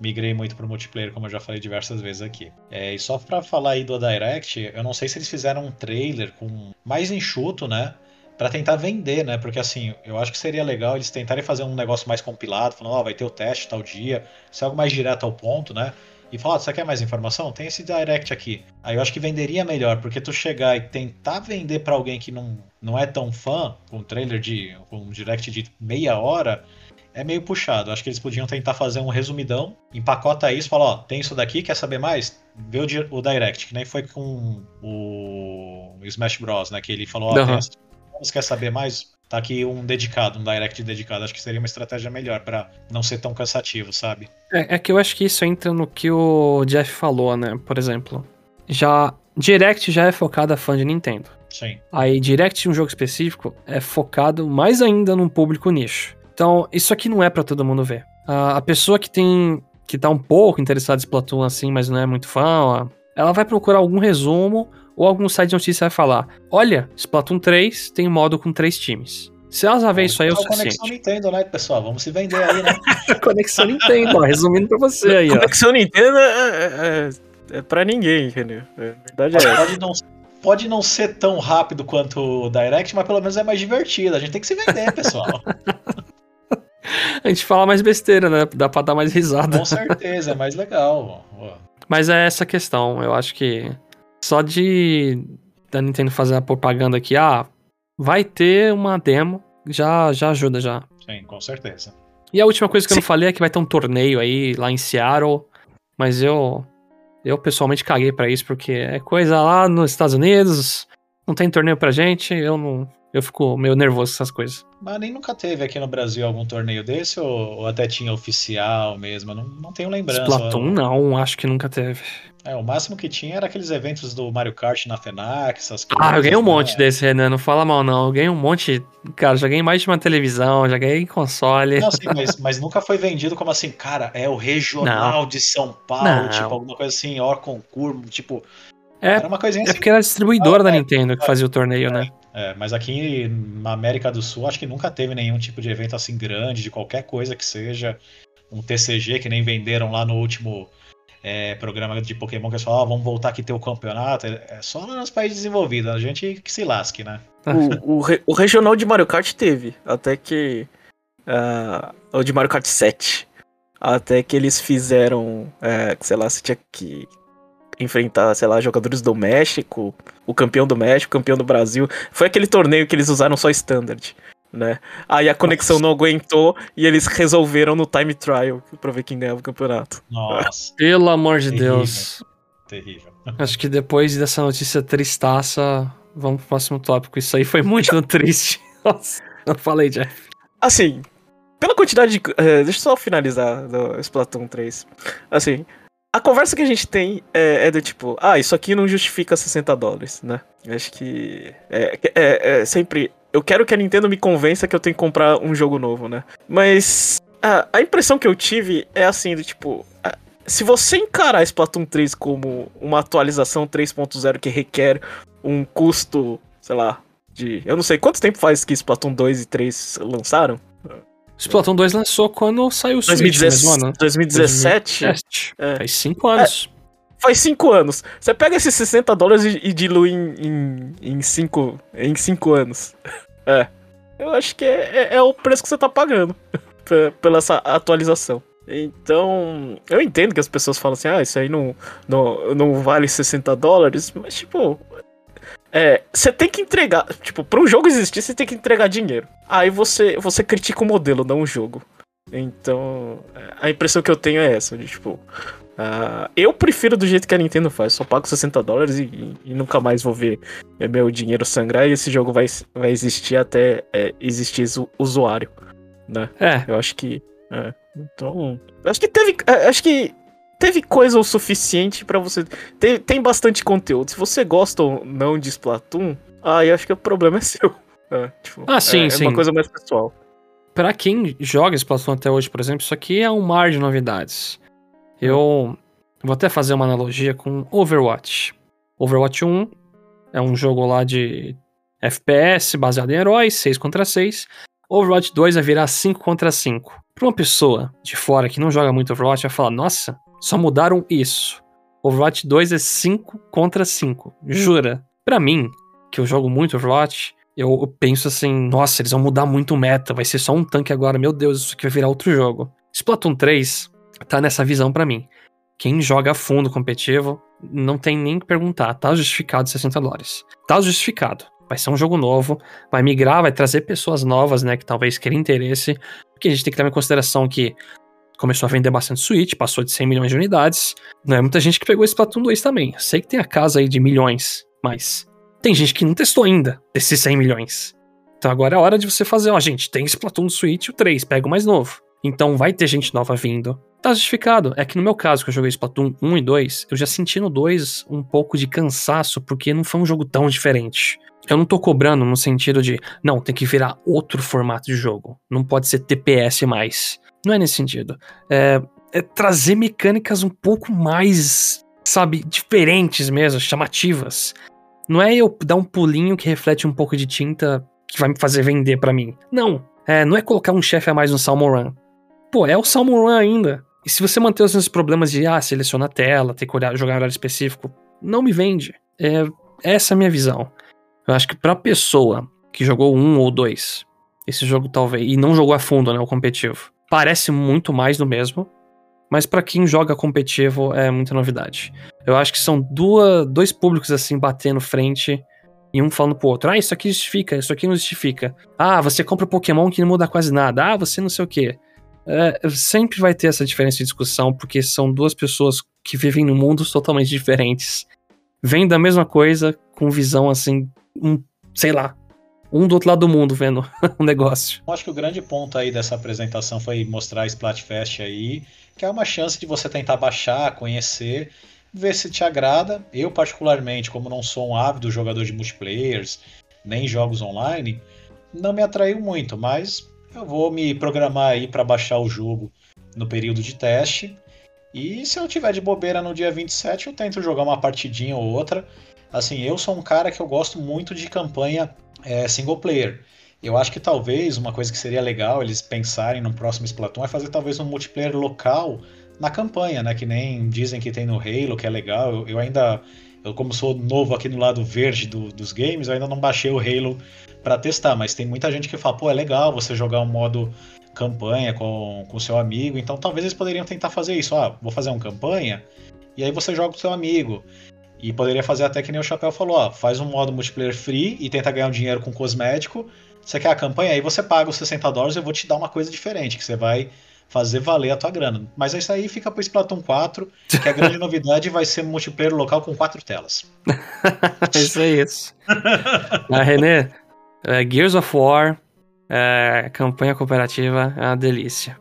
migrei muito pro multiplayer, como eu já falei diversas vezes aqui. É, e só pra falar aí do Direct, eu não sei se eles fizeram um trailer com mais enxuto, né? Pra tentar vender, né? Porque assim, eu acho que seria legal eles tentarem fazer um negócio mais compilado, falando, ó, vai ter o teste tal dia, ser algo mais direto ao ponto, né? E falar, ó, você quer mais informação? Tem esse direct aqui. Aí eu acho que venderia melhor, porque tu chegar e tentar vender pra alguém que não, não é tão fã, com um trailer de. com um direct de meia hora, é meio puxado. Acho que eles podiam tentar fazer um resumidão, empacota isso, fala, ó, tem isso daqui, quer saber mais? Vê o, o direct, que nem foi com o Smash Bros, né? Que ele falou, ó, Aham. tem essa você quer saber mais? Tá aqui um dedicado, um direct dedicado. Acho que seria uma estratégia melhor pra não ser tão cansativo, sabe? É, é que eu acho que isso entra no que o Jeff falou, né? Por exemplo, já Direct já é focado a fã de Nintendo. Sim. Aí Direct de um jogo específico é focado mais ainda num público nicho. Então, isso aqui não é pra todo mundo ver. A, a pessoa que tem que tá um pouco interessada em Splatoon assim, mas não é muito fã, ó, ela vai procurar algum resumo ou algum site de notícia vai falar: "Olha, Splatoon 3 tem modo com três times". Se ela já vê isso aí é o Então, Conexão. Nintendo, né, pessoal? Vamos se vender aí, né? Conexão Nintendo, ó, resumindo pra você aí, ó. Conexão Nintendo é, é, é pra ninguém, entendeu? É, a verdade é essa. Pode não, pode não ser tão rápido quanto o Direct, mas pelo menos é mais divertido. A gente tem que se vender, pessoal. a gente fala mais besteira, né? Dá pra dar mais risada. Com certeza, é mais legal. Mas é essa questão. Eu acho que só de da Nintendo fazer a propaganda aqui, ah, vai ter uma demo, já, já ajuda já. Sim, com certeza. E a última coisa que Sim. eu não falei é que vai ter um torneio aí lá em Seattle, mas eu eu pessoalmente caguei para isso porque é coisa lá nos Estados Unidos, não tem torneio pra gente, eu não eu fico meio nervoso com essas coisas. Mas nem nunca teve aqui no Brasil algum torneio desse ou, ou até tinha oficial mesmo? Não, não tenho lembrança. Splatoon não, acho que nunca teve. É, o máximo que tinha era aqueles eventos do Mario Kart na FENAC, essas coisas. Ah, eu ganhei um né? monte desse, Renan, não fala mal não. Eu ganhei um monte. Cara, já ganhei mais de uma televisão, já ganhei console. Não, sim, mas, mas nunca foi vendido como assim, cara, é o regional não. de São Paulo, não. tipo, alguma coisa assim, ó, concurso, tipo. É, era uma coisinha é assim. É porque era a distribuidora ah, da é, Nintendo que fazia o torneio, é, né? É, mas aqui na América do Sul, acho que nunca teve nenhum tipo de evento assim grande, de qualquer coisa que seja. Um TCG que nem venderam lá no último é, programa de Pokémon que eles falam, ah, vamos voltar aqui ter o campeonato. É só nos países desenvolvidos, a gente que se lasque, né? O, o, o regional de Mario Kart teve, até que. Uh, o de Mario Kart 7. Até que eles fizeram. Uh, sei lá, você tinha que enfrentar, sei lá, jogadores do México, o campeão do México, o campeão do Brasil. Foi aquele torneio que eles usaram só standard né? Aí a conexão Nossa. não aguentou e eles resolveram no time trial pra ver quem ganhava o campeonato. Nossa. Pelo amor de Terrível. Deus. Terrível. Acho que depois dessa notícia tristaça, vamos pro próximo tópico. Isso aí foi muito triste. Nossa, não falei, Jeff. Assim, pela quantidade de. Uh, deixa eu só finalizar do Splatoon 3. Assim, a conversa que a gente tem é, é, do tipo, ah, isso aqui não justifica 60 dólares, né? Acho que é, é, é sempre eu quero que a Nintendo me convença que eu tenho que comprar um jogo novo, né? Mas a, a impressão que eu tive é assim, do tipo, a, se você encarar Splatoon 3 como uma atualização 3.0 que requer um custo, sei lá, de. Eu não sei quanto tempo faz que Splatoon 2 e 3 lançaram? Splatoon 2 lançou quando saiu o Switch 2017, mesmo, né? 2017? 2017. É. Faz 5 anos. É faz 5 anos. Você pega esses 60 dólares e, e dilui em 5 em, em cinco anos. É. Eu acho que é, é, é o preço que você tá pagando pela essa atualização. Então, eu entendo que as pessoas falam assim, ah, isso aí não, não, não vale 60 dólares, mas tipo. É, você tem que entregar. Tipo, para um jogo existir, você tem que entregar dinheiro. Aí você, você critica o modelo, não o jogo. Então, a impressão que eu tenho é essa, de tipo, Uh, eu prefiro do jeito que a Nintendo faz, só pago 60 dólares e, e, nunca mais vou ver meu dinheiro sangrar e esse jogo vai, vai existir até é, existir usuário, né? É. Eu acho que. É, então. Acho que teve. É, acho que teve coisa o suficiente para você. Tem, tem bastante conteúdo. Se você gosta ou não de Splatoon, aí acho que o problema é seu. É, tipo, ah, sim, é, sim. É uma coisa mais pessoal. Pra quem joga Splatoon até hoje, por exemplo, isso aqui é um mar de novidades. Eu vou até fazer uma analogia com Overwatch. Overwatch 1 é um jogo lá de FPS baseado em heróis, 6 contra 6. Overwatch 2 vai virar 5 contra 5. Pra uma pessoa de fora que não joga muito Overwatch, vai falar: Nossa, só mudaram isso. Overwatch 2 é 5 contra 5. Jura? Pra mim, que eu jogo muito Overwatch, eu penso assim: Nossa, eles vão mudar muito o meta, vai ser só um tanque agora. Meu Deus, isso aqui vai virar outro jogo. Splatoon 3 tá nessa visão para mim. Quem joga a fundo competitivo não tem nem que perguntar, tá justificado 60 dólares. Tá justificado. Vai ser um jogo novo, vai migrar, vai trazer pessoas novas, né, que talvez queiram interesse, porque a gente tem que ter em consideração que começou a vender bastante Switch, passou de 100 milhões de unidades. Não é muita gente que pegou esse Splatoon 2 também. Sei que tem a casa aí de milhões, mas tem gente que não testou ainda desses 100 milhões. Então agora é hora de você fazer, ó, gente, tem Splatoon Switch o 3, pega o mais novo. Então vai ter gente nova vindo. Tá justificado. É que no meu caso, que eu joguei Splatoon 1 e 2, eu já senti no 2 um pouco de cansaço, porque não foi um jogo tão diferente. Eu não tô cobrando no sentido de, não, tem que virar outro formato de jogo. Não pode ser TPS mais. Não é nesse sentido. É, é trazer mecânicas um pouco mais, sabe, diferentes mesmo, chamativas. Não é eu dar um pulinho que reflete um pouco de tinta que vai me fazer vender para mim. Não. É, não é colocar um chefe a mais no Salmon Run. Pô, é o Salmon Run ainda. E se você manter os seus problemas de, ah, seleciona a tela, ter que olhar, jogar em horário específico, não me vende. É, essa é a minha visão. Eu acho que pra pessoa que jogou um ou dois, esse jogo talvez, e não jogou a fundo, né, o competitivo, parece muito mais do mesmo, mas para quem joga competitivo é muita novidade. Eu acho que são duas, dois públicos assim batendo frente e um falando pro outro: "Ah, isso aqui justifica, isso aqui não justifica. Ah, você compra Pokémon que não muda quase nada. Ah, você não sei o quê". É, sempre vai ter essa diferença de discussão porque são duas pessoas que vivem em mundos totalmente diferentes. Vêm da mesma coisa com visão assim, um, sei lá, um do outro lado do mundo vendo o negócio. Eu acho que o grande ponto aí dessa apresentação foi mostrar Splatfest aí, que é uma chance de você tentar baixar, conhecer, ver se te agrada. Eu, particularmente, como não sou um ávido jogador de multiplayers, nem jogos online, não me atraiu muito, mas eu vou me programar aí para baixar o jogo no período de teste. E se eu tiver de bobeira no dia 27, eu tento jogar uma partidinha ou outra. Assim, eu sou um cara que eu gosto muito de campanha é, single player. Eu acho que talvez uma coisa que seria legal eles pensarem no próximo Splatoon é fazer talvez um multiplayer local na campanha, né? Que nem dizem que tem no Halo, que é legal. Eu, eu ainda, eu como sou novo aqui no lado verde do, dos games, eu ainda não baixei o Halo para testar, mas tem muita gente que fala, pô, é legal você jogar um modo campanha com o seu amigo, então talvez eles poderiam tentar fazer isso. Ah, vou fazer uma campanha, e aí você joga com seu amigo. E poderia fazer até que nem o Chapéu falou, ó, faz um modo multiplayer free e tenta ganhar um dinheiro com cosmético. Você quer a campanha? Aí você paga os 60 dólares e eu vou te dar uma coisa diferente, que você vai fazer valer a tua grana. Mas isso aí fica pro Splatoon 4, que a grande novidade vai ser multiplayer local com quatro telas. isso é isso. ah, René, é, Gears of War, é, campanha cooperativa, é uma delícia.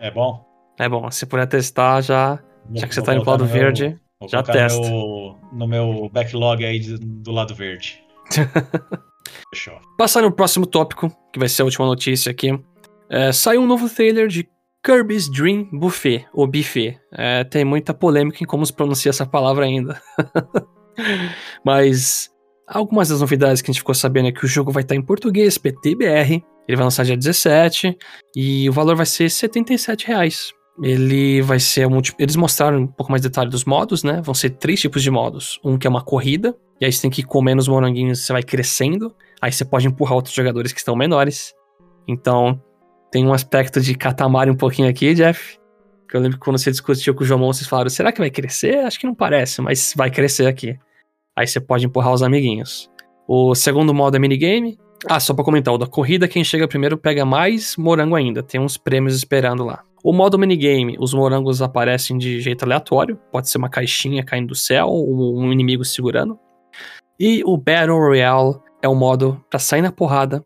É bom? É bom, se puder testar já, já que você tá no lado verde, Vou já testa. No, no meu backlog aí do, do lado verde. Fechou. Passar no próximo tópico, que vai ser a última notícia aqui. É, saiu um novo trailer de Kirby's Dream Buffet, ou Buffet. É, tem muita polêmica em como se pronuncia essa palavra ainda. Mas algumas das novidades que a gente ficou sabendo é que o jogo vai estar em português, PTBR. Ele vai lançar dia 17 e o valor vai ser 77 reais. Ele vai ser multi... Eles mostraram um pouco mais de detalhe dos modos, né? Vão ser três tipos de modos. Um que é uma corrida, e aí você tem que ir comendo os moranguinhos, você vai crescendo. Aí você pode empurrar outros jogadores que estão menores. Então, tem um aspecto de catamari um pouquinho aqui, Jeff. Que eu lembro que quando você discutiu com o João, vocês falaram: será que vai crescer? Acho que não parece, mas vai crescer aqui. Aí você pode empurrar os amiguinhos. O segundo modo é minigame. Ah, só pra comentar, o da corrida, quem chega primeiro pega mais morango ainda. Tem uns prêmios esperando lá. O modo minigame, os morangos aparecem de jeito aleatório. Pode ser uma caixinha caindo do céu ou um inimigo segurando. E o Battle Royale é o modo para sair na porrada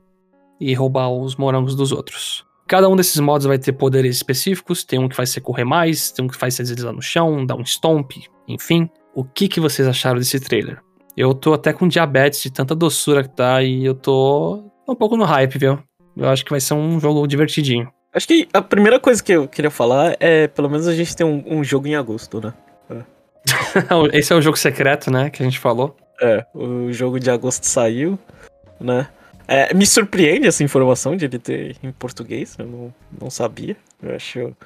e roubar os morangos dos outros. Cada um desses modos vai ter poderes específicos. Tem um que faz você correr mais, tem um que faz você deslizar no chão, dar um stomp, enfim. O que, que vocês acharam desse trailer? Eu tô até com diabetes de tanta doçura que tá e eu tô um pouco no hype, viu? Eu acho que vai ser um jogo divertidinho. Acho que a primeira coisa que eu queria falar é, pelo menos a gente tem um, um jogo em agosto, né? É. Esse é o jogo secreto, né, que a gente falou. É, o jogo de agosto saiu, né? É, me surpreende essa informação de ele ter em português, eu não, não sabia. Eu acho,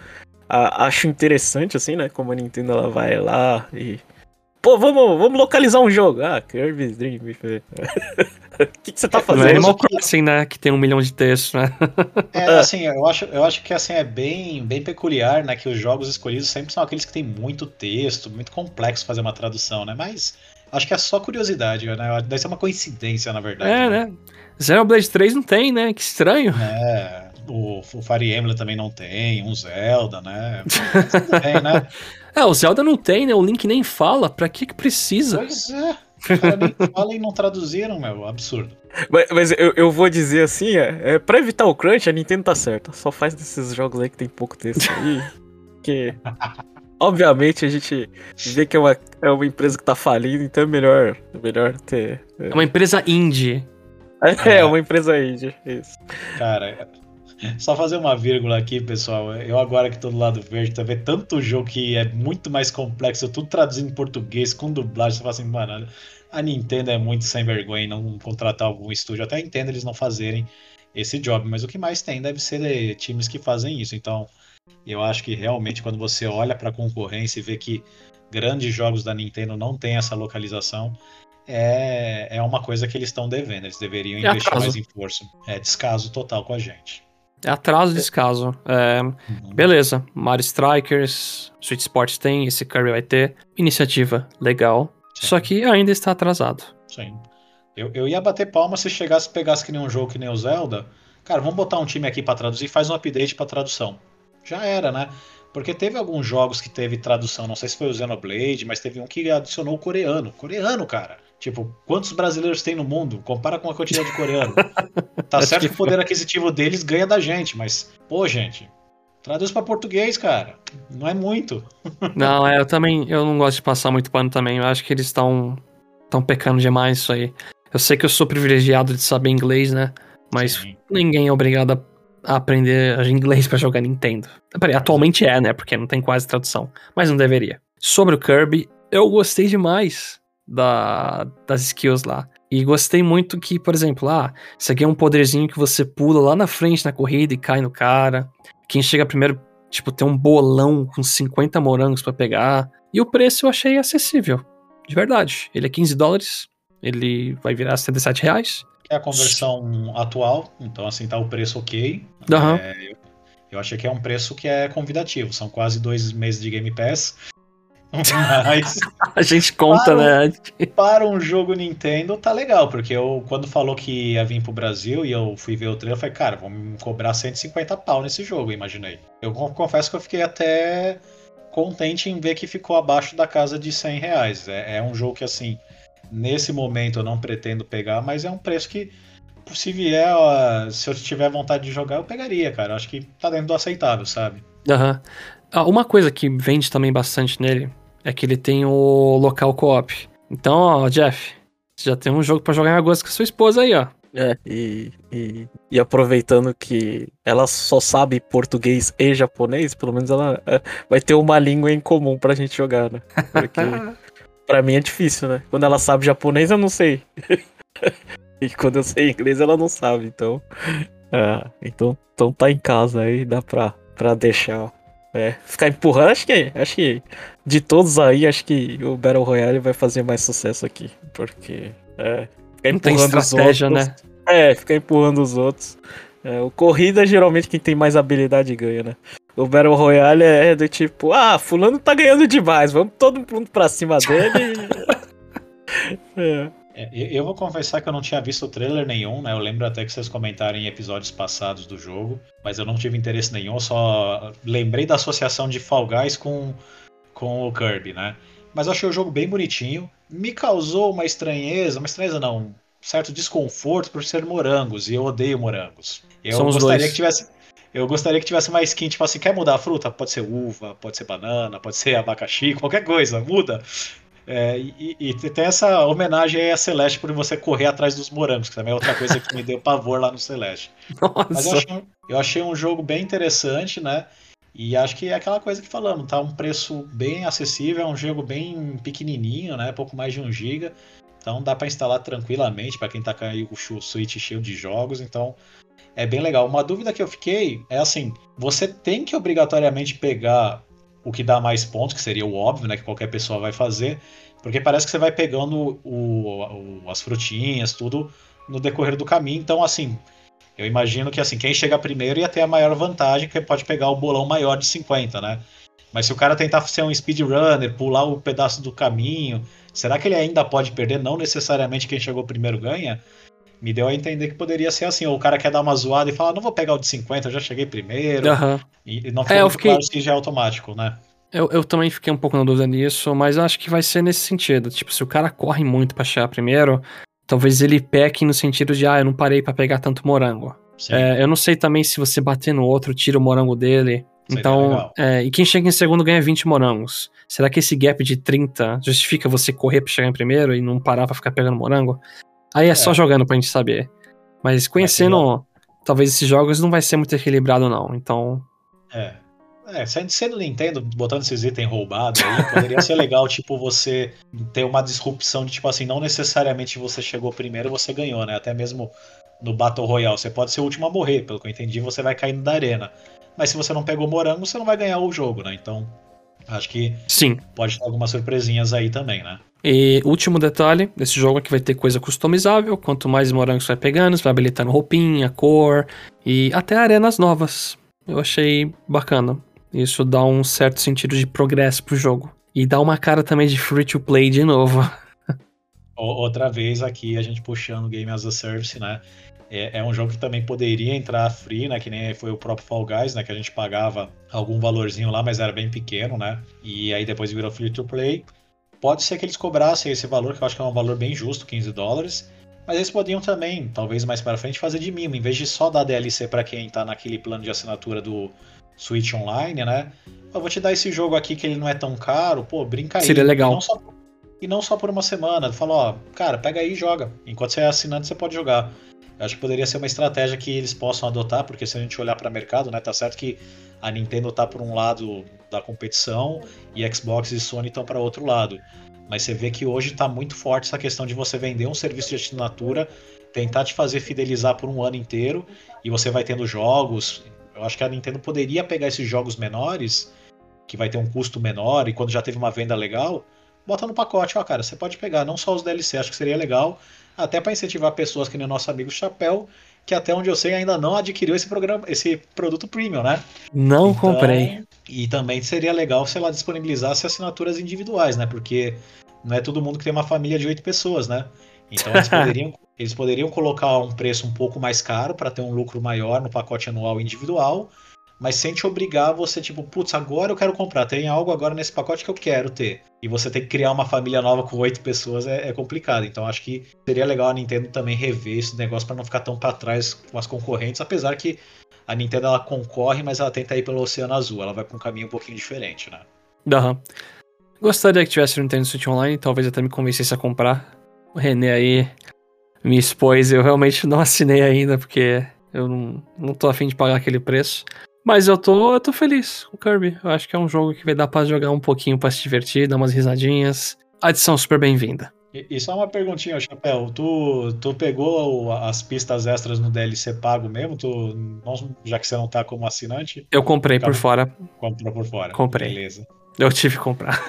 a, acho interessante, assim, né? Como a Nintendo ela vai lá e. Pô, vamos, vamos localizar um jogo. Ah, Kirby's Dream. O que, que, você tá fazendo? Não é Animal Crossing, né? Que tem um milhão de textos, né? É, assim, eu acho, eu acho que assim, é bem, bem peculiar, né? Que os jogos escolhidos sempre são aqueles que tem muito texto, muito complexo fazer uma tradução, né? Mas acho que é só curiosidade, né? Deve ser uma coincidência, na verdade. É, né? né? Blade 3 não tem, né? Que estranho. É, o, o Fire Emblem também não tem, um Zelda, né? tem, né? É, o Zelda não tem, né? O Link nem fala. Pra que que precisa? Pois é. Os caras nem falam e não traduziram, meu. Absurdo. Mas, mas eu, eu, vou dizer assim, é, é, pra evitar o crunch, a Nintendo tá certa. Só faz desses jogos aí que tem pouco texto aí. que. Obviamente a gente vê que é uma, é uma empresa que tá falindo, então é melhor, melhor ter. É uma empresa indie. É, é uma empresa indie, isso. Cara, só fazer uma vírgula aqui, pessoal. Eu agora que tô do lado verde, tá vendo tanto jogo que é muito mais complexo, tudo traduzido em português, com dublagem, você fala assim, mano, a Nintendo é muito sem vergonha em não contratar algum estúdio. Até entendo eles não fazerem esse job, mas o que mais tem deve ser times que fazem isso. Então, eu acho que realmente quando você olha para a concorrência e vê que grandes jogos da Nintendo não têm essa localização, é, é uma coisa que eles estão devendo. Eles deveriam é investir mais em força. É descaso total com a gente. É atraso desse caso. É, beleza, Mario Strikers, Switch Sports tem, esse Kirby vai ter. Iniciativa legal. Sim. Só que ainda está atrasado. Sim. Eu, eu ia bater palma se chegasse e pegasse que nem um jogo que nem o Zelda. Cara, vamos botar um time aqui pra traduzir e faz um update pra tradução. Já era, né? Porque teve alguns jogos que teve tradução, não sei se foi o Xenoblade, mas teve um que adicionou o coreano. Coreano, cara. Tipo, quantos brasileiros tem no mundo? Compara com a quantidade de coreano. Tá certo que o poder aquisitivo deles ganha da gente, mas, pô, gente, traduz pra português, cara. Não é muito. Não, é, eu também, eu não gosto de passar muito pano também. Eu acho que eles estão estão pecando demais isso aí. Eu sei que eu sou privilegiado de saber inglês, né? Mas Sim. ninguém é obrigado a a aprender inglês pra jogar Nintendo. Peraí, atualmente é, né? Porque não tem quase tradução. Mas não deveria. Sobre o Kirby, eu gostei demais da, das skills lá. E gostei muito que, por exemplo, ah, isso aqui é um poderzinho que você pula lá na frente na corrida e cai no cara. Quem chega primeiro, tipo, tem um bolão com 50 morangos pra pegar. E o preço eu achei acessível. De verdade. Ele é 15 dólares. Ele vai virar 77 reais. É a conversão atual, então assim tá o preço ok. Aham. É, eu, eu achei que é um preço que é convidativo, são quase dois meses de Game Pass. Mas A gente conta, Para né? para um jogo Nintendo tá legal, porque eu quando falou que ia vir pro Brasil e eu fui ver o trailer, eu falei, cara, vamos cobrar 150 pau nesse jogo, imaginei. Eu con- confesso que eu fiquei até contente em ver que ficou abaixo da casa de 100 reais. É, é um jogo que, assim, nesse momento eu não pretendo pegar, mas é um preço que, se vier, ó, se eu tiver vontade de jogar, eu pegaria, cara. Eu acho que tá dentro do aceitável, sabe? Aham. Ah, uma coisa que vende também bastante nele é que ele tem o local co-op. Então, ó, Jeff, você já tem um jogo pra jogar em agosto com a sua esposa aí, ó. É, e, e, e aproveitando que ela só sabe português e japonês, pelo menos ela é, vai ter uma língua em comum pra gente jogar, né? Porque pra mim é difícil, né? Quando ela sabe japonês, eu não sei. e quando eu sei inglês, ela não sabe, então. ah, então, então tá em casa aí, dá pra, pra deixar. É, ficar empurrando, acho que acho que de todos aí, acho que o Battle Royale vai fazer mais sucesso aqui. Porque. É, ficar Não empurrando os outros- né? é, ficar empurrando os outros. É, o corrida, geralmente, quem tem mais habilidade ganha, né? O Battle Royale é do tipo, ah, fulano tá ganhando demais, vamos todo mundo pra cima dele. é. É, eu- vou confessar que eu não tinha visto trailer nenhum, né? Eu lembro até que vocês comentaram em episódios passados do jogo, mas eu não tive interesse nenhum, eu só lembrei da associação de Fall Guys com, com o Kirby, né? Mas eu achei o jogo bem bonitinho. Me causou uma estranheza, uma estranheza não, um certo desconforto por ser morangos, e eu odeio morangos. Eu Somos gostaria dois. que tivesse. Eu gostaria que tivesse uma skin, tipo assim, quer mudar a fruta? Pode ser uva, pode ser banana, pode ser abacaxi, qualquer coisa, muda. É, e, e tem essa homenagem aí a Celeste por você correr atrás dos morangos, que também é outra coisa que me deu pavor lá no Celeste. Mas eu Nossa. achei, um- eu achei um jogo bem interessante, né? E acho que é aquela coisa que falamos, tá um preço bem acessível, é um jogo bem pequenininho, né? Pouco mais de 1 GB. Então dá para instalar tranquilamente para quem tá com aí o Switch cheio de jogos, então é bem legal. Uma dúvida que eu fiquei é assim, você tem que obrigatoriamente pegar o que dá mais pontos, que seria o óbvio, né, que qualquer pessoa vai fazer, porque parece que você vai pegando o- o- as frutinhas, tudo no decorrer do caminho. Então, assim, eu imagino que assim, quem chega primeiro ia ter a maior vantagem, que pode pegar o bolão maior de 50, né? Mas se o cara tentar ser um speedrunner, pular o pedaço do caminho, será que ele ainda pode perder? Não necessariamente quem chegou primeiro ganha? Me deu a entender que poderia ser assim, ou o cara quer dar uma zoada e falar, não vou pegar o de 50, eu já cheguei primeiro. Aham. E não ficou É, eu fiquei- claro se já é automático, né? Eu, eu também fiquei um pouco na dúvida nisso, mas eu acho que vai ser nesse sentido. Tipo, se o cara corre muito pra chegar primeiro, talvez ele peque no sentido de, ah, eu não parei pra pegar tanto morango. É, eu não sei também se você bater no outro, tira o morango dele. Seria Então, legal. é, e quem chega em segundo ganha 20 morangos. Será que esse gap de 30 justifica você correr pra chegar em primeiro e não parar pra ficar pegando morango? Aí é, só É. jogando pra gente saber. Mas conhecendo, talvez esses jogos não vai ser muito equilibrado, não. Então, É. É, sendo, sendo Nintendo, botando esses itens roubados aí, poderia ser legal, tipo, você ter uma disrupção de, tipo assim, não necessariamente você chegou primeiro você ganhou, né? Até mesmo no Battle Royale, você pode ser o último a morrer, pelo que eu entendi, você vai caindo da arena. Mas se você não pegou morango, você não vai ganhar o jogo, né? Então, Acho que Sim. pode ter algumas surpresinhas aí também, né? E último detalhe, esse jogo aqui vai ter coisa customizável. Quanto mais morangos você vai pegando, você vai habilitando roupinha, cor e até arenas novas. Eu achei bacana. Isso dá um certo sentido de progresso pro jogo. E dá uma cara também de free to play de novo. Outra vez aqui a gente puxando Game as a Service, né? É, é, um jogo que também poderia entrar free, né? Que nem foi o próprio Fall Guys, né? Que a gente pagava algum valorzinho lá, mas era bem pequeno, né? E aí depois virou free to play. Pode ser que eles cobrassem esse valor, que eu acho que é um valor bem justo, 15 dólares. Mas eles podiam também, talvez mais para frente, fazer de mimo. Em vez de só dar DLC para quem tá naquele plano de assinatura do Switch Online, né? Eu vou te dar esse jogo aqui que ele não é tão caro, pô, brinca aí. Seria legal. E não só, e não só por uma semana. Fala, ó, cara, pega aí e joga. Enquanto você é assinante, você pode jogar. Eu acho que poderia ser uma estratégia que eles possam adotar, porque se a gente olhar para o mercado, né, tá certo que a Nintendo tá por um lado da competição e Xbox e Sony estão para outro lado. Mas você vê que hoje está muito forte essa questão de você vender um serviço de assinatura, tentar te fazer fidelizar por um ano inteiro e você vai tendo jogos. Eu acho que a Nintendo poderia pegar esses jogos menores, que vai ter um custo menor e quando já teve uma venda legal, bota no pacote, ó, cara, você pode pegar não só os DLC, acho que seria legal, até para incentivar pessoas que nem o nosso amigo Chapéu, que até onde eu sei ainda não adquiriu esse programa, esse produto premium, né? Não então, comprei. E também seria legal se ela disponibilizasse assinaturas individuais, né? Porque não é todo mundo que tem uma família de oito pessoas, né? Então eles poderiam, eles poderiam colocar um preço um pouco mais caro para ter um lucro maior no pacote anual individual, mas sem te obrigar você, tipo, putz, agora eu quero comprar, tem algo agora nesse pacote que eu quero ter. E você tem que criar uma família nova com oito pessoas é, é, complicado. Então acho que seria legal a Nintendo também rever esse negócio para não ficar tão para trás com as concorrentes, apesar que a Nintendo ela concorre, mas ela tenta ir pelo Oceano Azul, ela vai com um caminho um pouquinho diferente, né? Aham. Gostaria que tivesse o Nintendo Switch Online, talvez até me convencesse a comprar. O René aí me expôs, eu realmente não assinei ainda, porque eu não, não tô afim de pagar aquele preço. Mas eu tô, eu tô feliz com o Kirby. Eu acho que é um jogo que vai dar pra jogar um pouquinho pra se divertir, dar umas risadinhas. Adição super bem-vinda. E só uma perguntinha, Chapéu. Tu, tu pegou as pistas extras no DLC pago mesmo? Tu, já que você não tá como assinante? Eu comprei por fora. Comprou por fora. Comprei. Beleza. Eu tive que comprar.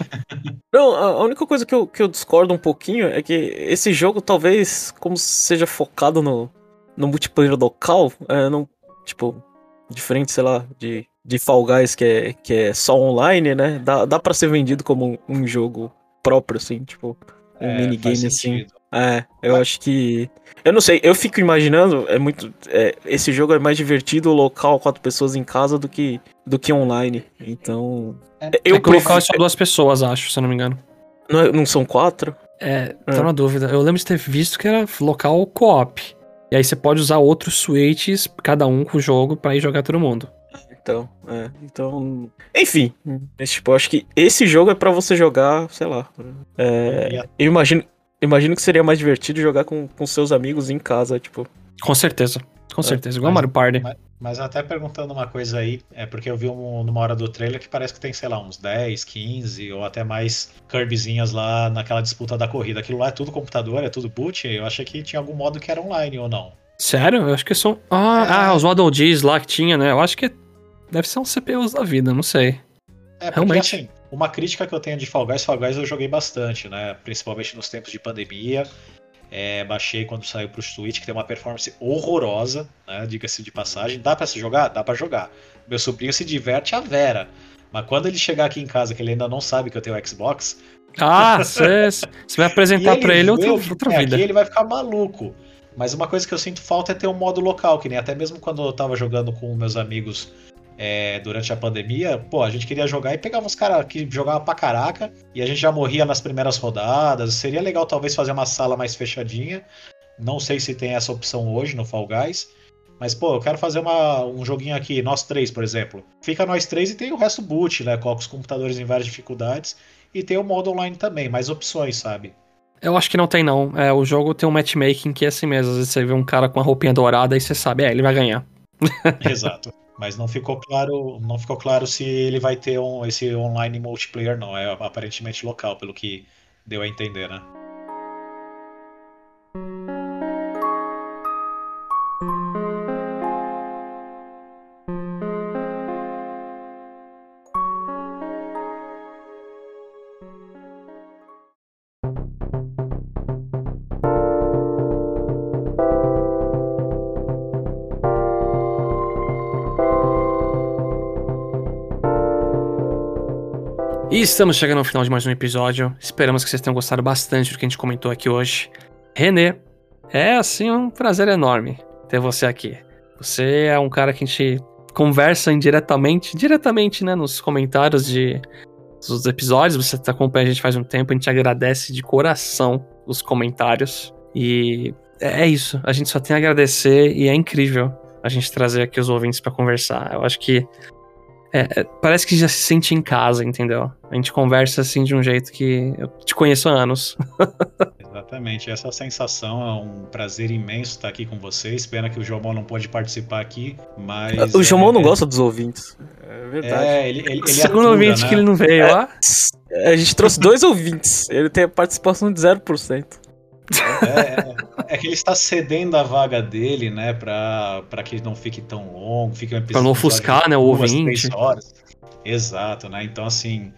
não, a única coisa que eu, que eu discordo um pouquinho é que esse jogo, talvez, como seja focado no, no multiplayer local, é, não, tipo, diferente, sei lá, de, de Fall Guys, que é, que é só online, né? Dá, dá pra ser vendido como um, um jogo próprio, assim, tipo, um é, minigame assim. É, eu Mas... acho que. Eu não sei, eu fico imaginando, é muito. É, esse jogo é mais divertido local, quatro pessoas em casa, do que, do que online. Então. É, eu é que local é só duas pessoas, acho, se eu não me engano. Não, é, não são quatro? É, tô é. na dúvida. Eu lembro de ter visto que era local co-op. E aí você pode usar outros switches, cada um com o jogo, para ir jogar todo mundo. Então, é. Então. Enfim. Esse, tipo, eu acho que esse jogo é para você jogar, sei lá. É, eu imagino, imagino que seria mais divertido jogar com, com seus amigos em casa, tipo. Com certeza. Com é, certeza, igual mas, Mario Party. Mas, mas, até perguntando uma coisa aí, é porque eu vi um, numa hora do trailer que parece que tem, sei lá, uns 10, 15 ou até mais Kirbyzinhas lá naquela disputa da corrida. Aquilo lá é tudo computador, é tudo boot. Eu achei que tinha algum modo que era online ou não. Sério? Eu acho que são. Ah, é. ah os Model Gs lá que tinha, né? Eu acho que deve ser uns CPUs da vida, não sei. É, porque, Realmente. assim, uma crítica que eu tenho de Fall Guys, Fall Guys eu joguei bastante, né? Principalmente nos tempos de pandemia. É, baixei quando saiu pro Switch, que tem uma performance horrorosa, né? Diga-se de passagem. Dá para se jogar? Dá para jogar. Meu sobrinho se diverte a vera. Mas quando ele chegar aqui em casa, que ele ainda não sabe que eu tenho Xbox. Ah, você vai apresentar para ele outra, outra vida. Aqui ele vai ficar maluco. Mas uma coisa que eu sinto falta é ter um modo local, que nem até mesmo quando eu tava jogando com meus amigos é, durante a pandemia, pô, a gente queria jogar e pegava uns caras que jogavam pra caraca e a gente já morria nas primeiras rodadas. Seria legal talvez fazer uma sala mais fechadinha. Não sei se tem essa opção hoje no Fall Guys. Mas, pô, eu quero fazer uma, um joguinho aqui, nós três, por exemplo. Fica nós três e tem o resto boot, né? Coloca os computadores em várias dificuldades. E tem o modo online também, mais opções, sabe? Eu acho que não tem, não. É, o jogo tem um matchmaking que é assim mesmo. Às vezes você vê um cara com a roupinha dourada e você sabe, é, ele vai ganhar. Exato. Mas não ficou claro, não ficou claro se ele vai ter um, esse online multiplayer, não. É aparentemente local, pelo que deu a entender, né? E estamos chegando ao final de mais um episódio. Esperamos que vocês tenham gostado bastante do que a gente comentou aqui hoje. Renê, é assim um prazer enorme ter você aqui. Você é um cara que a gente conversa indiretamente, diretamente, né, nos comentários de dos episódios. Você tá acompanhando a gente faz um tempo, a gente agradece de coração os comentários. E é isso, a gente só tem a agradecer e é incrível a gente trazer aqui os ouvintes para conversar. Eu acho que é, é, parece que já se sente em casa, entendeu? A gente conversa assim de um jeito que eu te conheço há anos. Exatamente, essa sensação é um prazer imenso estar aqui com vocês. Pena que o Jomon não pode participar aqui, mas. O Jomon é, não gosta dos ouvintes. É verdade. É, ele, ele, ele Segundo atura, ouvinte né? que ele não veio, É. A gente trouxe dois ouvintes. Ele tem a participação de 0%. É, é que ele está cedendo a vaga dele, né, pra, pra que não fique tão longo, fique um. Pra não ofuscar, né, o ouvinte. horas. Exato, né? Então, assim,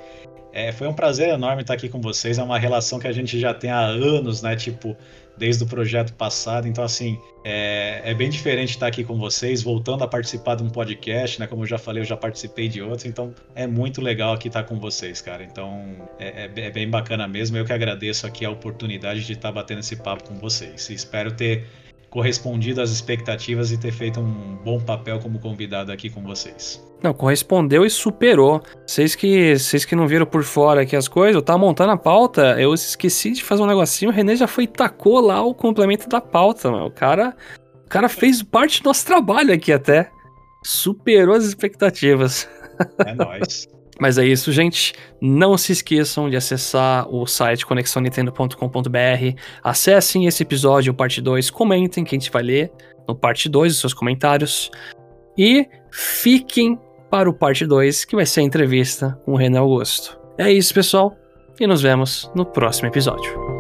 é, foi um prazer enorme estar aqui com vocês. É uma relação que a gente já tem há anos, né? Tipo, desde o projeto passado. Então, assim, é, é bem diferente estar aqui com vocês, voltando a participar de um podcast, né? Como eu já falei, eu já participei de outros. Então, é muito legal aqui estar com vocês, cara. Então, é, é- é bem bacana mesmo. Eu que agradeço aqui a oportunidade de estar batendo esse papo com vocês. Espero ter correspondido às expectativas e ter feito um bom papel como convidado aqui com vocês. Não, correspondeu e superou. Vocês que, vocês que não viram por fora aqui as coisas, eu tava montando a pauta, eu esqueci de fazer um negocinho, o René já foi e tacou lá o complemento da pauta, mano. O cara, o cara fez parte do nosso trabalho aqui até. Superou as expectativas. É nóis. Mas é isso, gente. Não se esqueçam de acessar o site conexãonintendo.com.br. Acessem esse episódio, parte 2, comentem que a gente vai ler no parte 2 os seus comentários. E fiquem para o parte 2, que vai ser a entrevista com o René Augusto. É isso, pessoal, e nos vemos no próximo episódio.